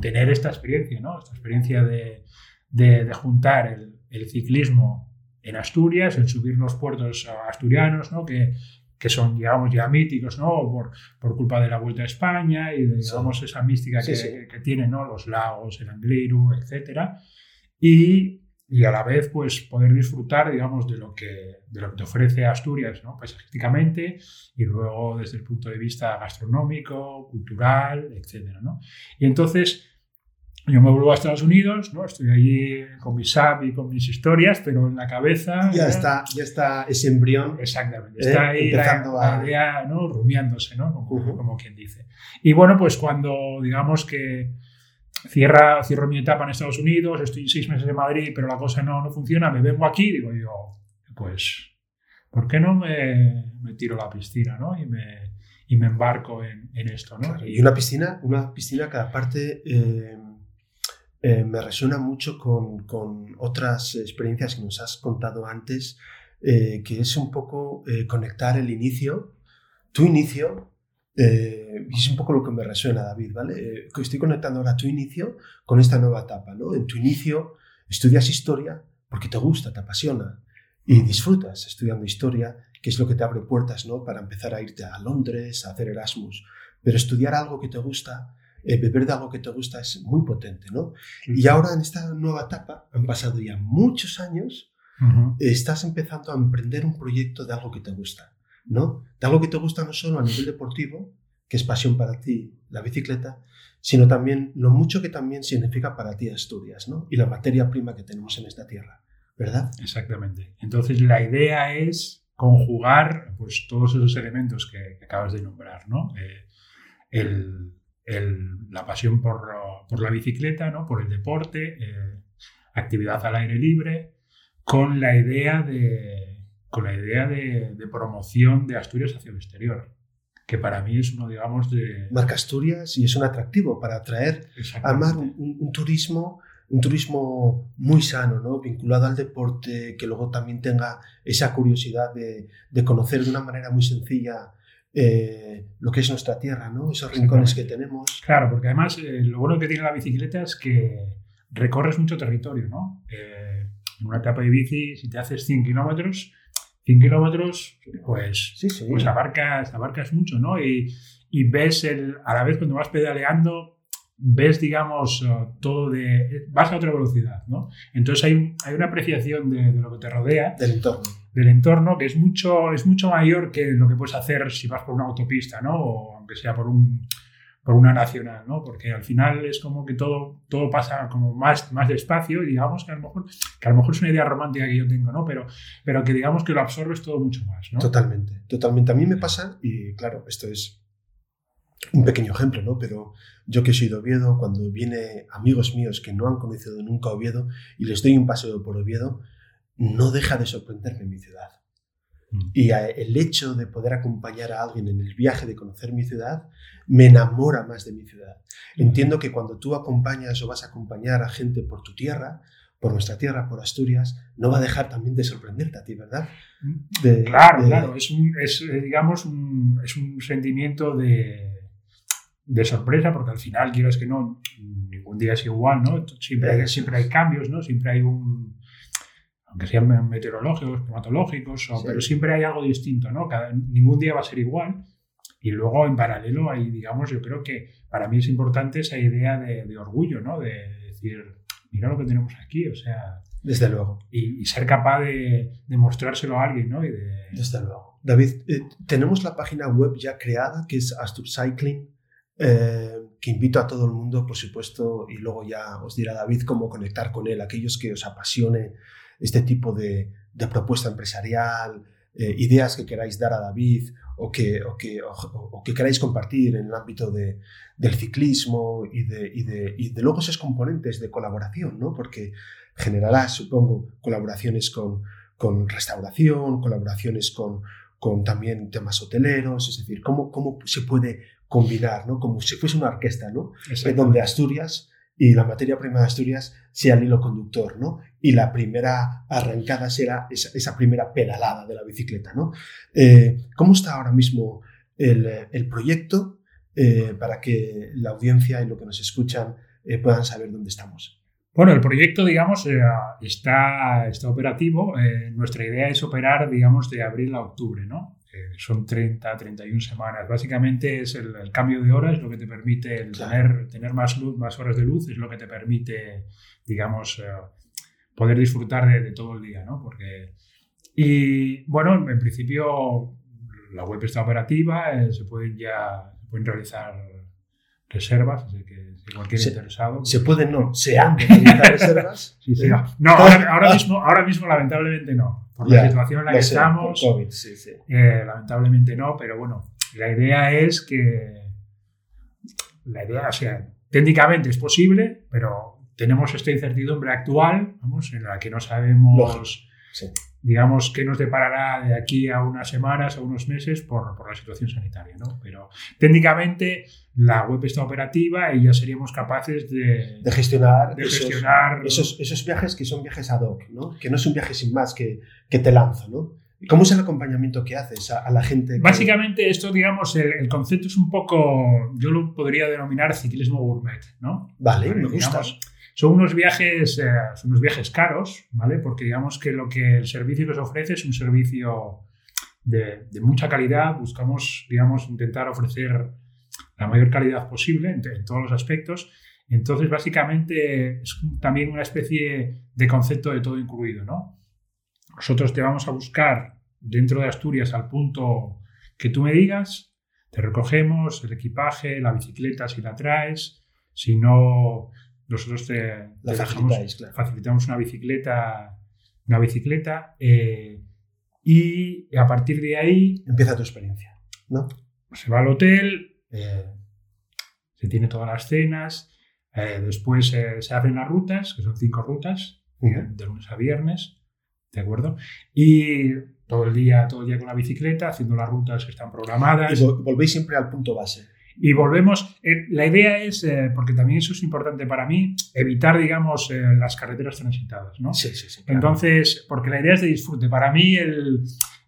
tener esta experiencia, ¿no? Esta experiencia de, de, de juntar el, el ciclismo en Asturias, en subir los puertos asturianos, ¿no? que, que son, digamos, ya míticos, ¿no? Por, por culpa de la Vuelta a España y, de, digamos, esa mística que, que, tienen, ¿no? Los lagos, el Angliru, etc. Y, y, a la vez, pues, poder disfrutar, digamos, de lo que, de lo que te ofrece Asturias, ¿no? Paisajísticamente y luego desde el punto de vista gastronómico, cultural, etc. ¿no? Y entonces yo me vuelvo a Estados Unidos, ¿no? Estoy allí con mi SAP y con mis historias, pero en la cabeza... Ya, está, ya está ese embrión. Exactamente. Está ahí empezando la, a... idea, ¿no? Rumiándose, ¿no? Como, como, quien dice. Y bueno, pues cuando digamos que cierra, cierro mi etapa en Estados Unidos, estoy seis meses en Madrid, pero la cosa no, no funciona, me vengo aquí, digo yo, pues, ¿por qué no me, me tiro a la piscina, ¿no? Y me, y me embarco en, en esto, ¿no? Y una piscina, una piscina que aparte... Eh eh, me resuena mucho con, con, otras experiencias que nos has contado antes, eh, que es un poco eh, conectar el inicio, tu inicio, y es un poco lo que me resuena, David, ¿vale? estoy conectando ahora tu inicio con esta nueva etapa, ¿no? En tu inicio estudias historia porque te gusta, te apasiona y disfrutas estudiando historia, que es lo que te abre puertas, ¿no? Para empezar a irte a Londres, a hacer Erasmus. Pero estudiar algo que te gusta eh, beber de algo que te gusta es muy potente, ¿no? Y ahora en esta nueva etapa, han pasado ya muchos años, estás empezando a emprender un proyecto de algo que te gusta, ¿no? De algo que te gusta no solo a nivel deportivo, que es pasión para ti, la bicicleta, sino también lo mucho que también significa para ti Asturias, ¿no? Y la materia prima que tenemos en esta tierra, ¿verdad? Exactamente. Entonces la idea es conjugar pues, todos esos elementos que, acabas de nombrar, ¿no? Eh, la pasión por, la bicicleta, ¿no? por el deporte, eh, actividad al aire libre, con la idea de, con la idea de, promoción de Asturias hacia el exterior, que para mí es uno, digamos, de... Marca Asturias y es un atractivo para atraer, además, un, un, turismo un turismo muy sano, ¿no? vinculado al deporte, que luego también tenga esa curiosidad de, de conocer de una manera muy sencilla eh, lo que es nuestra tierra, ¿no? esos rincones que tenemos. Claro, porque además eh, lo bueno que tiene la bicicleta es que recorres mucho territorio. ¿no? Eh, en una etapa de bici, si te haces 100 kilómetros, 100 kilómetros, pues, pues abarcas, abarcas mucho, ¿no? Y, y ves el, a la vez cuando vas pedaleando, ves, digamos, eh, todo de... vas a otra velocidad, ¿no? Entonces hay, hay una apreciación de, lo que te rodea. Del entorno. Del entorno que es mucho, es mucho mayor que lo que puedes hacer si vas por una autopista, ¿no? O aunque sea por un por una nacional, ¿no? Porque al final es como que todo, todo pasa como más, más despacio y digamos que a lo mejor, que a lo mejor es una idea romántica que yo tengo, ¿no? Pero, pero que digamos que lo absorbes todo mucho más, ¿no? Totalmente, totalmente. A mí me pasa, y claro, esto es un pequeño ejemplo, ¿no? Pero yo que soy de Oviedo, cuando viene amigos míos que no han conocido nunca Oviedo y les doy un paseo por Oviedo, no deja de sorprenderme mi ciudad. Mm. Y el hecho de poder acompañar a alguien en el viaje de conocer mi ciudad me enamora más de mi ciudad. Mm. Entiendo que cuando tú acompañas o vas a acompañar a gente por tu tierra, por nuestra tierra, por Asturias, no va a dejar también de sorprenderte a ti, ¿verdad? Mm. claro, claro, es, un, es digamos, un, es un sentimiento de, de sorpresa, porque al final, quieras que no, ningún día es igual, ¿no? Siempre hay, siempre hay cambios, ¿no? Siempre hay un, aunque sean meteorológicos, climatológicos, pero siempre hay algo distinto, ¿no? Cada, ningún día va a ser igual. Y luego, en paralelo, hay, digamos, yo creo que para mí es importante esa idea de, orgullo, ¿no? De decir, mira lo que tenemos aquí, o sea... Desde luego. Y, ser capaz de, de, mostrárselo a alguien, ¿no? Y de... Desde luego. David, eh, tenemos la página web ya creada, que es Astur Cycling eh, que invito a todo el mundo, por supuesto, y luego ya os dirá David cómo conectar con él, aquellos que os apasione este tipo de, propuesta empresarial, eh, ideas que queráis dar a David o que, o que, o, que queráis compartir en el ámbito de, del ciclismo y de, y, de, y de luego esos componentes de colaboración, ¿no? porque generará, supongo, colaboraciones con, con restauración, colaboraciones con, con también temas hoteleros, es decir, cómo, cómo se puede combinar, ¿no? Como si fuese una orquesta, ¿no? Donde Asturias y la materia prima de Asturias sea el hilo conductor, ¿no? Y la primera arrancada será esa, primera pedalada de la bicicleta, ¿no? Eh, ¿Cómo está ahora mismo el, proyecto eh, para que la audiencia y lo que nos escuchan eh, puedan saber dónde estamos? Bueno, el proyecto, digamos, está, está operativo. nuestra idea es operar, digamos, de abril a octubre, ¿no? Son 30, 31 semanas. Básicamente es el, cambio de horas lo que te permite tener, tener más luz, más horas de luz, es lo que te permite, digamos, eh, poder disfrutar de, todo el día, ¿no? Porque, y bueno, en principio la web está operativa, eh, se pueden ya se pueden realizar reservas, así que si cualquier interesado. Se pueden, no, se han realizar reservas. sí, sí, no, ahora, mismo, ahora mismo lamentablemente no. Por la situación en la que estamos, COVID, sí, sí. Eh, lamentablemente no, pero bueno, la idea es que. La idea, o sea, técnicamente es posible, pero tenemos esta incertidumbre actual, vamos, en la que no sabemos digamos, qué nos deparará de aquí a unas semanas, a unos meses por, por, la situación sanitaria. ¿no? Pero técnicamente la web está operativa y ya seríamos capaces de, de gestionar, de gestionar esos, esos, viajes que son viajes ad hoc, ¿no? que no es un viaje sin más que, que te lanza. ¿no? ¿Cómo es el acompañamiento que haces a, la gente? Básicamente esto, digamos, el, concepto es un poco, yo lo podría denominar ciclismo gourmet, ¿no? Vale, me gusta. Son unos viajes, eh, son unos viajes caros, ¿vale? Porque digamos que lo que el servicio os ofrece es un servicio de, mucha calidad. Buscamos, digamos, intentar ofrecer la mayor calidad posible en, todos los aspectos. Entonces, básicamente, es también una especie de concepto de todo incluido, ¿no? Nosotros te vamos a buscar dentro de Asturias al punto que tú me digas, te recogemos el equipaje, la bicicleta si la traes, si no nosotros te, facilitamos una bicicleta una bicicleta eh, y a partir de ahí... Empieza tu experiencia, ¿no? Se va al hotel, eh, se tiene todas las cenas, eh, después se hacen las rutas, que son cinco rutas, de lunes a viernes, ¿de acuerdo? Y todo el día, todo el día con la bicicleta, haciendo las rutas que están programadas. Y volvéis siempre al punto base. Y volvemos, eh, la idea es, eh, porque también eso es importante para mí, evitar, digamos, eh, las carreteras transitadas, ¿no? Sí, sí, sí. Entonces, porque la idea es de disfrute. Para mí, el,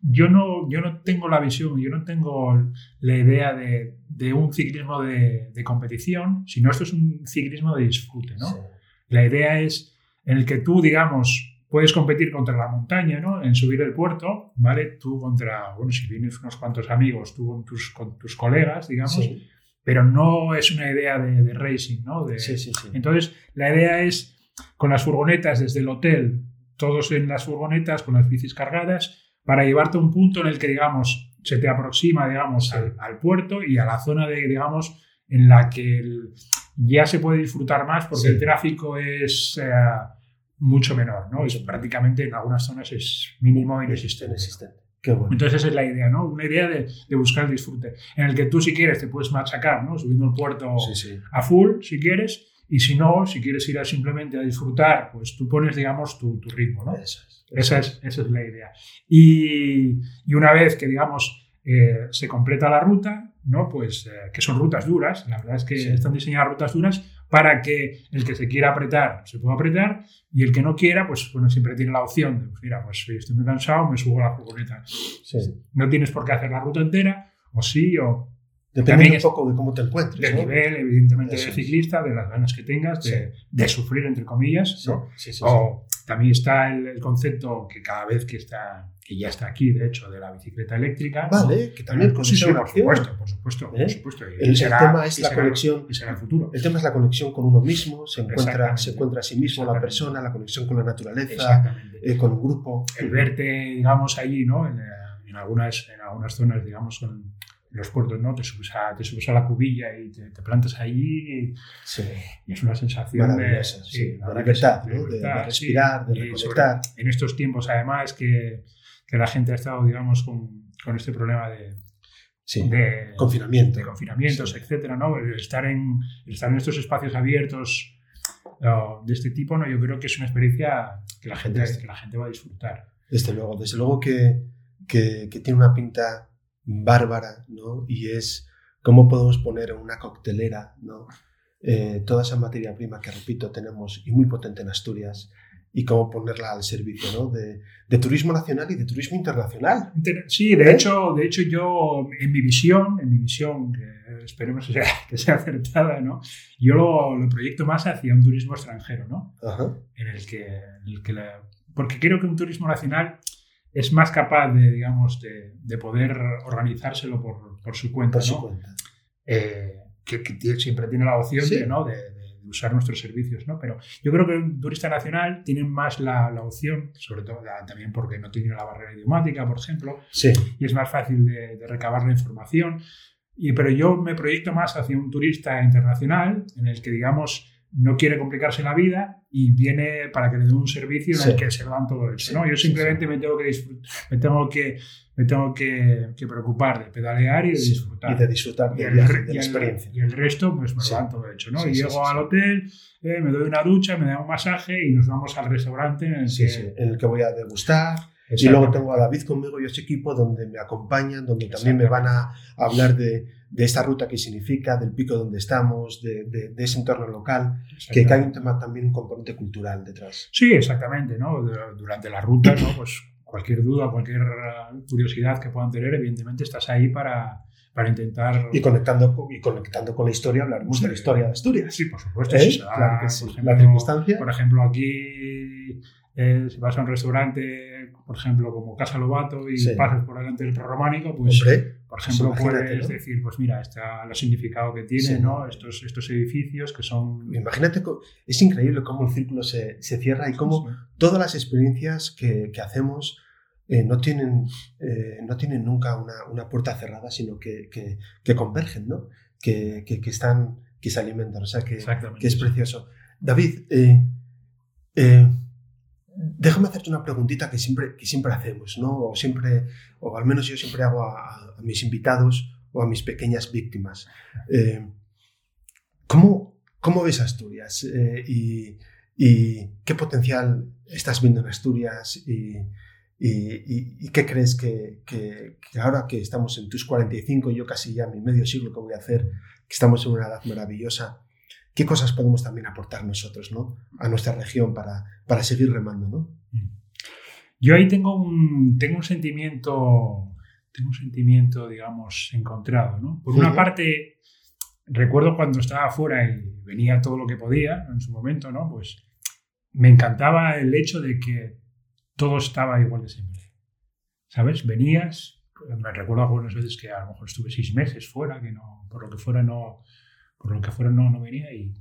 yo, no, yo no tengo la visión, yo no tengo la idea de, de un ciclismo de, de, competición, sino esto es un ciclismo de disfrute, ¿no? La idea es en el que tú, digamos, puedes competir contra la montaña, ¿no? En subir el puerto, ¿vale? Tú contra, bueno, si vienes unos cuantos amigos, tú con tus, con tus colegas, digamos, pero no es una idea de, racing, ¿no? sí, sí, sí. Entonces, la idea es con las furgonetas desde el hotel, todos en las furgonetas con las bicis cargadas, para llevarte a un punto en el que, digamos, se te aproxima, digamos, al, puerto y a la zona de, digamos, en la que ya se puede disfrutar más porque el tráfico es eh, mucho menor, ¿no? Es prácticamente en algunas zonas es mínimo inexistente. inexistente. Entonces esa es la idea, ¿no? Una idea de, buscar el disfrute, en el que tú si quieres te puedes machacar, ¿no? Subiendo el puerto a full, si quieres, y si no, si quieres ir a simplemente a disfrutar, pues tú pones, digamos, tu, ritmo, ¿no? Esa es, esa es, esa es la idea. Y, y una vez que, digamos, eh, se completa la ruta, ¿no? Pues eh, que son rutas duras, la verdad es que están diseñadas rutas duras para que el que se quiera apretar se pueda apretar y el que no quiera, pues bueno, siempre tiene la opción de, pues mira, pues estoy muy cansado, me subo a la furgoneta. No tienes por qué hacer la ruta entera, o sí, o... Depende un poco de cómo te encuentres. Del nivel, evidentemente, de ciclista, de las ganas que tengas, de, de sufrir, entre comillas, ¿no? o también está el, concepto que cada vez que está que ya está aquí, de hecho, de la bicicleta eléctrica. Vale, que también con sí, por supuesto, por supuesto, por ¿Eh? supuesto. el, tema es la conexión. será el futuro. El tema es la conexión con uno mismo, se encuentra, se encuentra a sí mismo la persona, la conexión con la naturaleza, eh, con un grupo. El verte, digamos, allí, ¿no? En, en, algunas, en algunas zonas, digamos, con los puertos, ¿no? Te subes a, te subes a la cubilla y te, plantas allí y, es una sensación de, sí, la libertad, de, respirar, de reconectar. en estos tiempos, además, que, que, la gente ha estado, digamos, con, con este problema de, de confinamiento. De confinamientos, etcétera, ¿no? estar, en, estar en estos espacios abiertos de este tipo, ¿no? Yo creo que es una experiencia que la gente, que la gente va a disfrutar. Desde luego, desde luego que, que, que tiene una pinta bárbara, ¿no? Y es cómo podemos poner en una coctelera, ¿no? Eh, toda esa materia prima que, repito, tenemos y muy potente en Asturias y cómo ponerla al servicio ¿no? de, de, turismo nacional y de turismo internacional. Sí, de, ¿Eh? hecho, de hecho yo en mi visión, en mi visión, que esperemos que sea, que sea acertada, ¿no? yo lo, lo, proyecto más hacia un turismo extranjero, ¿no? En el que, en el que la, porque creo que un turismo nacional es más capaz de, digamos, de, de poder organizárselo por, por su cuenta. Por su cuenta. Eh, que, siempre tiene la opción de, ¿no? de, usar nuestros servicios, ¿no? Pero yo creo que un turista nacional tiene más la, la opción, sobre todo también porque no tiene la barrera idiomática, por ejemplo, sí. y es más fácil de, de recabar la información. Y, pero yo me proyecto más hacia un turista internacional en el que, digamos, no quiere complicarse la vida y viene para que le dé un servicio en el que se dan todo eso. ¿no? Yo simplemente me tengo que me tengo que me tengo que, que, preocupar de pedalear y de disfrutar. Y de disfrutar de, la experiencia. Y el resto, pues me lo dan todo hecho. ¿no? y llego al hotel, eh, me doy una ducha, me da un masaje y nos vamos al restaurante en el, que, en el que voy a degustar. Y luego tengo a David conmigo y a su equipo donde me acompañan, donde también me van a hablar de, de esta ruta que significa, del pico donde estamos, de, de, ese entorno local, que, hay un tema también, un componente cultural detrás. Sí, exactamente, ¿no? Durante la ruta, ¿no? Pues cualquier duda, cualquier curiosidad que puedan tener, evidentemente estás ahí para, para intentar... Y conectando, y conectando con la historia, hablaremos de la historia de Asturias. Sí, por supuesto. ¿Eh? claro que sí. la circunstancia. Por ejemplo, aquí eh, si vas a un restaurante, por ejemplo, como Casa Lobato y pasas por delante del prerrománico, pues, por ejemplo, puedes decir, pues mira, este el significado que tiene, ¿no? Estos, estos edificios que son... Imagínate, es increíble cómo el círculo se, se cierra y cómo todas las experiencias que, que hacemos eh, no, tienen, eh, no tienen nunca una, una puerta cerrada, sino que, que, que convergen, ¿no? Que, que, están, que se alimentan, o sea, que, que es precioso. David, eh, déjame hacerte una preguntita que siempre, que siempre hacemos, ¿no? O siempre, o al menos yo siempre hago a, mis invitados o a mis pequeñas víctimas. Eh, ¿cómo, ¿cómo, ves Asturias? Eh, y, y, qué potencial estás viendo en Asturias? Y, qué crees que, que, ahora que estamos en tus 45, yo casi ya mi medio siglo que voy a hacer, que estamos en una edad maravillosa, qué cosas podemos también aportar nosotros ¿no? a nuestra región para, para seguir remando? ¿no? Yo ahí tengo un, tengo un sentimiento, tengo un sentimiento, digamos, encontrado. ¿no? Por una parte, recuerdo cuando estaba afuera y venía todo lo que podía en su momento, ¿no? pues me encantaba el hecho de que todo estaba igual de siempre. ¿Sabes? Venías, me recuerdo algunas veces que a lo mejor estuve seis meses fuera, que no, por lo que fuera no, por lo que fuera no, no venía y,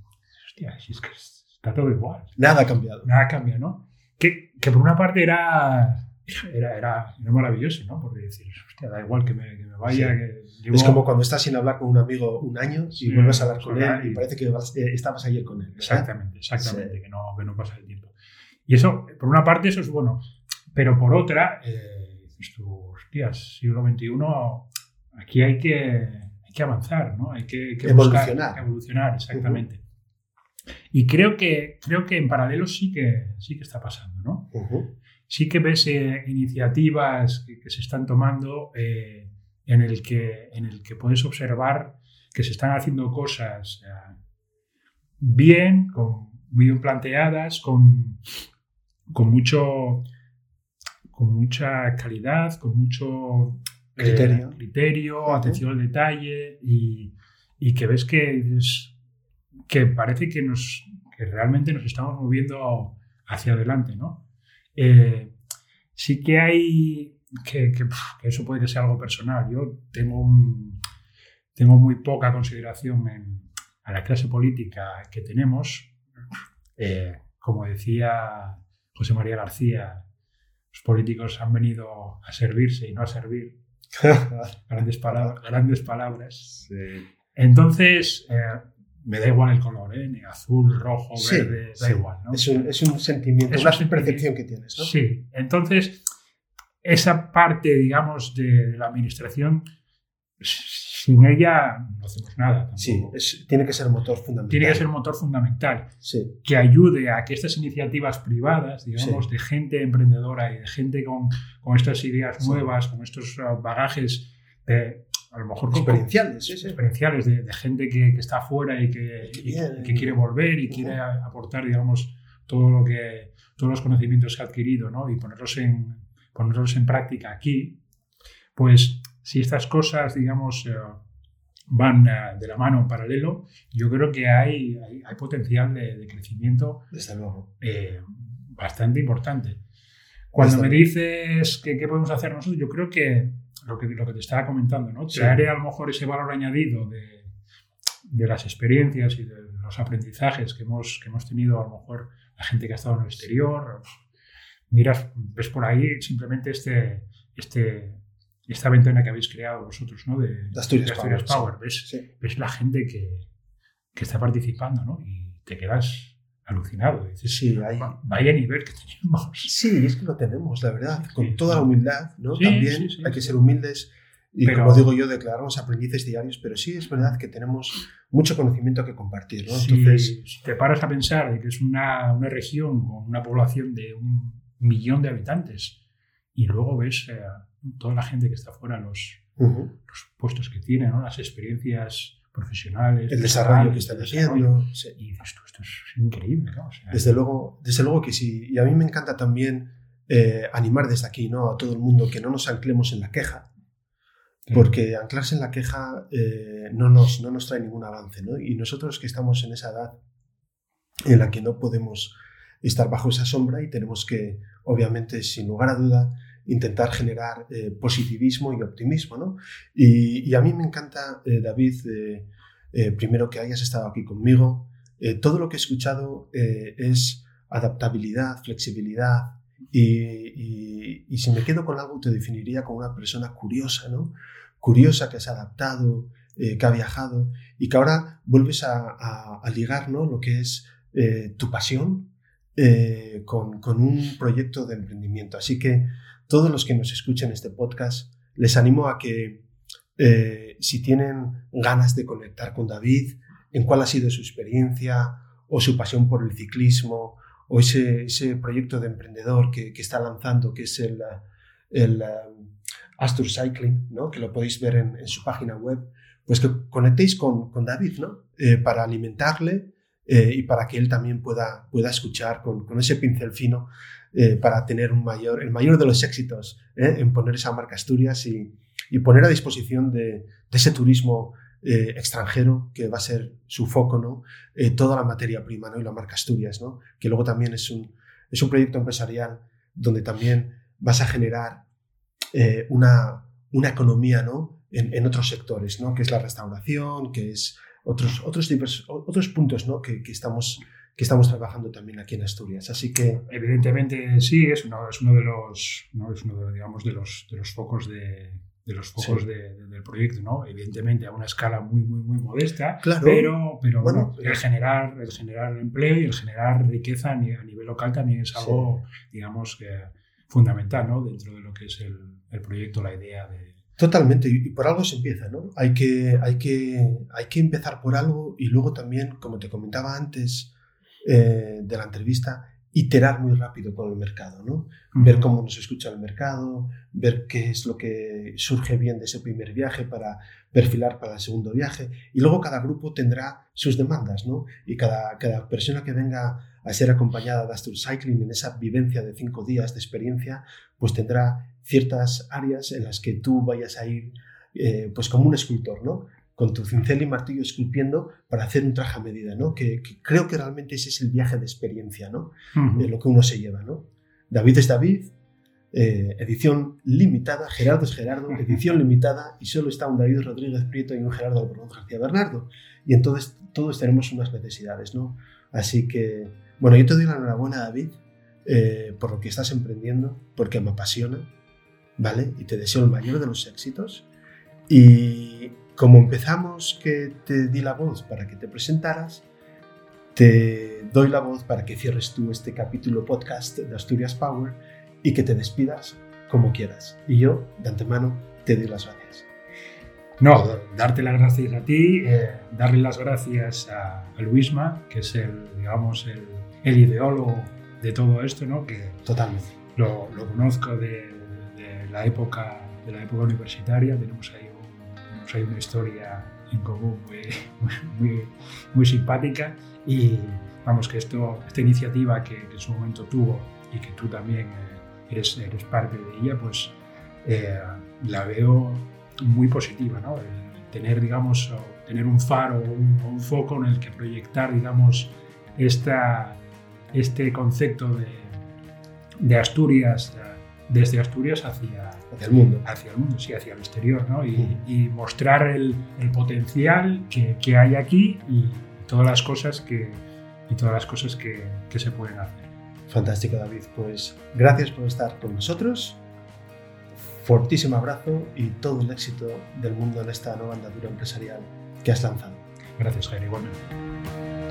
hostia, es que está todo igual. Nada ha cambiado. Nada ha cambiado, ¿no? Que, que por una parte era, era, era, maravilloso, ¿no? Porque decir, hostia, da igual que me, que me vaya. Que Es como cuando estás sin hablar con un amigo un año y vuelves a hablar con él y, parece que eh, estabas ayer con él. Exactamente, exactamente, que, no, que no pasa el tiempo. Y eso, por una parte, eso es bueno. Pero por otra, eh, dices tú, hostias, siglo XXI, aquí hay que, que avanzar, ¿no? Hay que, evolucionar. evolucionar, exactamente. Y creo que, creo que en paralelo sí que, sí que está pasando, ¿no? Sí que ves eh, iniciativas que, se están tomando eh, en, el que, en el que puedes observar que se están haciendo cosas bien, con, muy bien planteadas, con, con mucho con mucha calidad, con mucho criterio, eh, criterio atención al detalle y, y que ves que, que parece que, nos, que realmente nos estamos moviendo hacia adelante, ¿no? Eh, sí que hay que, que, eso puede que sea algo personal. Yo tengo, un, tengo muy poca consideración en, a la clase política que tenemos. Eh, como decía José María García, los políticos han venido a servirse y no a servir. grandes, palabras, grandes palabras. Entonces, eh, me da igual el color, ¿eh? ni azul, rojo, verde, da igual. Es, un, es, un, sentimiento, es una percepción que tienes. ¿no? Sí, entonces, esa parte, digamos, de la administración sin ella no hacemos nada. Sí, tiene que ser motor fundamental. Tiene que ser motor fundamental. Que ayude a que estas iniciativas privadas, digamos, de gente emprendedora y de gente con, con estas ideas nuevas, con estos uh, bagajes de, a lo mejor experienciales, experienciales de, gente que, que, está afuera y que, que quiere volver y quiere aportar, digamos, todo lo que, todos los conocimientos que ha adquirido ¿no? y ponerlos en, ponerlos en práctica aquí, pues si estas cosas, digamos, eh, van eh, de la mano en paralelo, yo creo que hay, hay, potencial de, crecimiento Desde luego. Eh, bastante importante. Cuando me dices que qué podemos hacer nosotros, yo creo que lo que, lo que te estaba comentando, ¿no? Traeré a lo mejor ese valor añadido de, de, las experiencias y de los aprendizajes que hemos, que hemos tenido, a lo mejor la gente que ha estado en el exterior. Miras, ves por ahí simplemente este, este, esta ventana que habéis creado vosotros, ¿no? De, Asturias, Power. ¿Ves, la gente que, que, está participando, ¿no? Y te quedas alucinado. Dices, sí, hay... vaya nivel que tenemos. Sí, es que lo tenemos, la verdad. Con toda la humildad, ¿no? También hay que ser humildes. Y como digo yo, declararnos aprendices diarios, pero sí es verdad que tenemos mucho conocimiento que compartir. ¿no? Entonces, te paras a pensar de que es una, una, región con una población de un millón de habitantes y luego ves eh, toda la gente que está fuera, los, los puestos que tiene, ¿no? las experiencias profesionales. El desarrollo que están haciendo. Y esto, esto, es increíble. ¿no? desde, luego, desde luego que sí. Y a mí me encanta también eh, animar desde aquí ¿no? a todo el mundo que no nos anclemos en la queja. Porque anclarse en la queja eh, no, nos, no nos trae ningún avance. ¿no? Y nosotros que estamos en esa edad en la que no podemos estar bajo esa sombra y tenemos que, obviamente, sin lugar a duda, intentar generar eh, positivismo y optimismo. ¿no? Y, a mí me encanta, eh, David, eh, primero que hayas estado aquí conmigo. todo lo que he escuchado es adaptabilidad, flexibilidad. Y, si me quedo con algo, te definiría como una persona curiosa, ¿no? Curiosa que se ha adaptado, que ha viajado y que ahora vuelves a, ligar ¿no? lo que es tu pasión eh, con, un proyecto de emprendimiento. Así que todos los que nos escuchen este podcast, les animo a que eh, si tienen ganas de conectar con David, en cuál ha sido su experiencia o su pasión por el ciclismo o ese, proyecto de emprendedor que, está lanzando, que es el, el um, Astur Cycling, ¿no? que lo podéis ver en, su página web, pues que conectéis con, David ¿no? Eh, para alimentarle eh, y para que él también pueda, pueda escuchar con, ese pincel fino eh, para tener un mayor, el mayor de los éxitos en poner esa marca Asturias y, poner a disposición de, ese turismo extranjero que va a ser su foco, ¿no? toda la materia prima ¿no? y la marca Asturias, ¿no? que luego también es un, es un proyecto empresarial donde también vas a generar una, una economía ¿no? en, otros sectores, ¿no? que es la restauración, que es otros, otros, otros puntos ¿no? que, que, estamos, que estamos trabajando también aquí en Asturias. Así que... Evidentemente sí, es uno, es uno de los, ¿no? es uno de, digamos, de, los, de los focos de, de los focos del proyecto, ¿no? Evidentemente a una escala muy, muy, muy modesta, pero, pero bueno, el, generar, el generar empleo y el generar riqueza a nivel local también es algo, digamos, que fundamental, ¿no? Dentro de lo que es el, el proyecto, la idea de, Totalmente, y por algo se empieza, ¿no? Hay que, hay que, hay que empezar por algo y luego también, como te comentaba antes eh, de la entrevista, iterar muy rápido con el mercado, ¿no? Ver cómo nos escucha el mercado, ver qué es lo que surge bien de ese primer viaje para perfilar para el segundo viaje. Y luego cada grupo tendrá sus demandas, ¿no? Y cada, cada persona que venga a ser acompañada de Astur Cycling en esa vivencia de cinco días de experiencia, pues tendrá ciertas áreas en las que tú vayas a ir eh, pues como un escultor, ¿no? Con tu cincel y martillo esculpiendo para hacer un traje a medida, ¿no? Que, creo que realmente ese es el viaje de experiencia, ¿no? De lo que uno se lleva, ¿no? David es David, eh, edición limitada, Gerardo es Gerardo, edición limitada, y solo está un David Rodríguez Prieto y un Gerardo Albornoz García Bernardo. Y entonces todos tenemos unas necesidades, ¿no? Así que, bueno, yo te doy la enhorabuena, David, eh, por lo que estás emprendiendo, porque me apasiona, ¿vale? Y te deseo el mayor de los éxitos. Y como empezamos que te di la voz para que te presentaras, te doy la voz para que cierres tú este capítulo podcast de Asturias Power y que te despidas como quieras. Y yo, de antemano, te doy las gracias. No, darte las gracias a ti, eh, darle las gracias a, Luisma, que es el, digamos, el, el, ideólogo de todo esto, ¿no? Que Totalmente. Lo, lo conozco de, la época, de la época universitaria. Tenemos ahí, ahí una historia en común muy, muy, simpática y vamos que esto, esta iniciativa que, en su momento tuvo y que tú también eh, eres, eres parte de ella, pues eh, la veo muy positiva, ¿no? tener, digamos, tener un faro o un, foco en el que proyectar, digamos, esta, este concepto de, de Asturias desde Asturias hacia, hacia el mundo. Hacia el mundo, sí, hacia el exterior, ¿no? Y, mostrar el, potencial que, que, hay aquí y todas las cosas que, y todas las cosas que, que se pueden hacer. Fantástico, David. Pues gracias por estar con nosotros. Fortísimo abrazo y todo el éxito del mundo en esta nueva andadura empresarial que has lanzado. Gracias, Jair. Igualmente.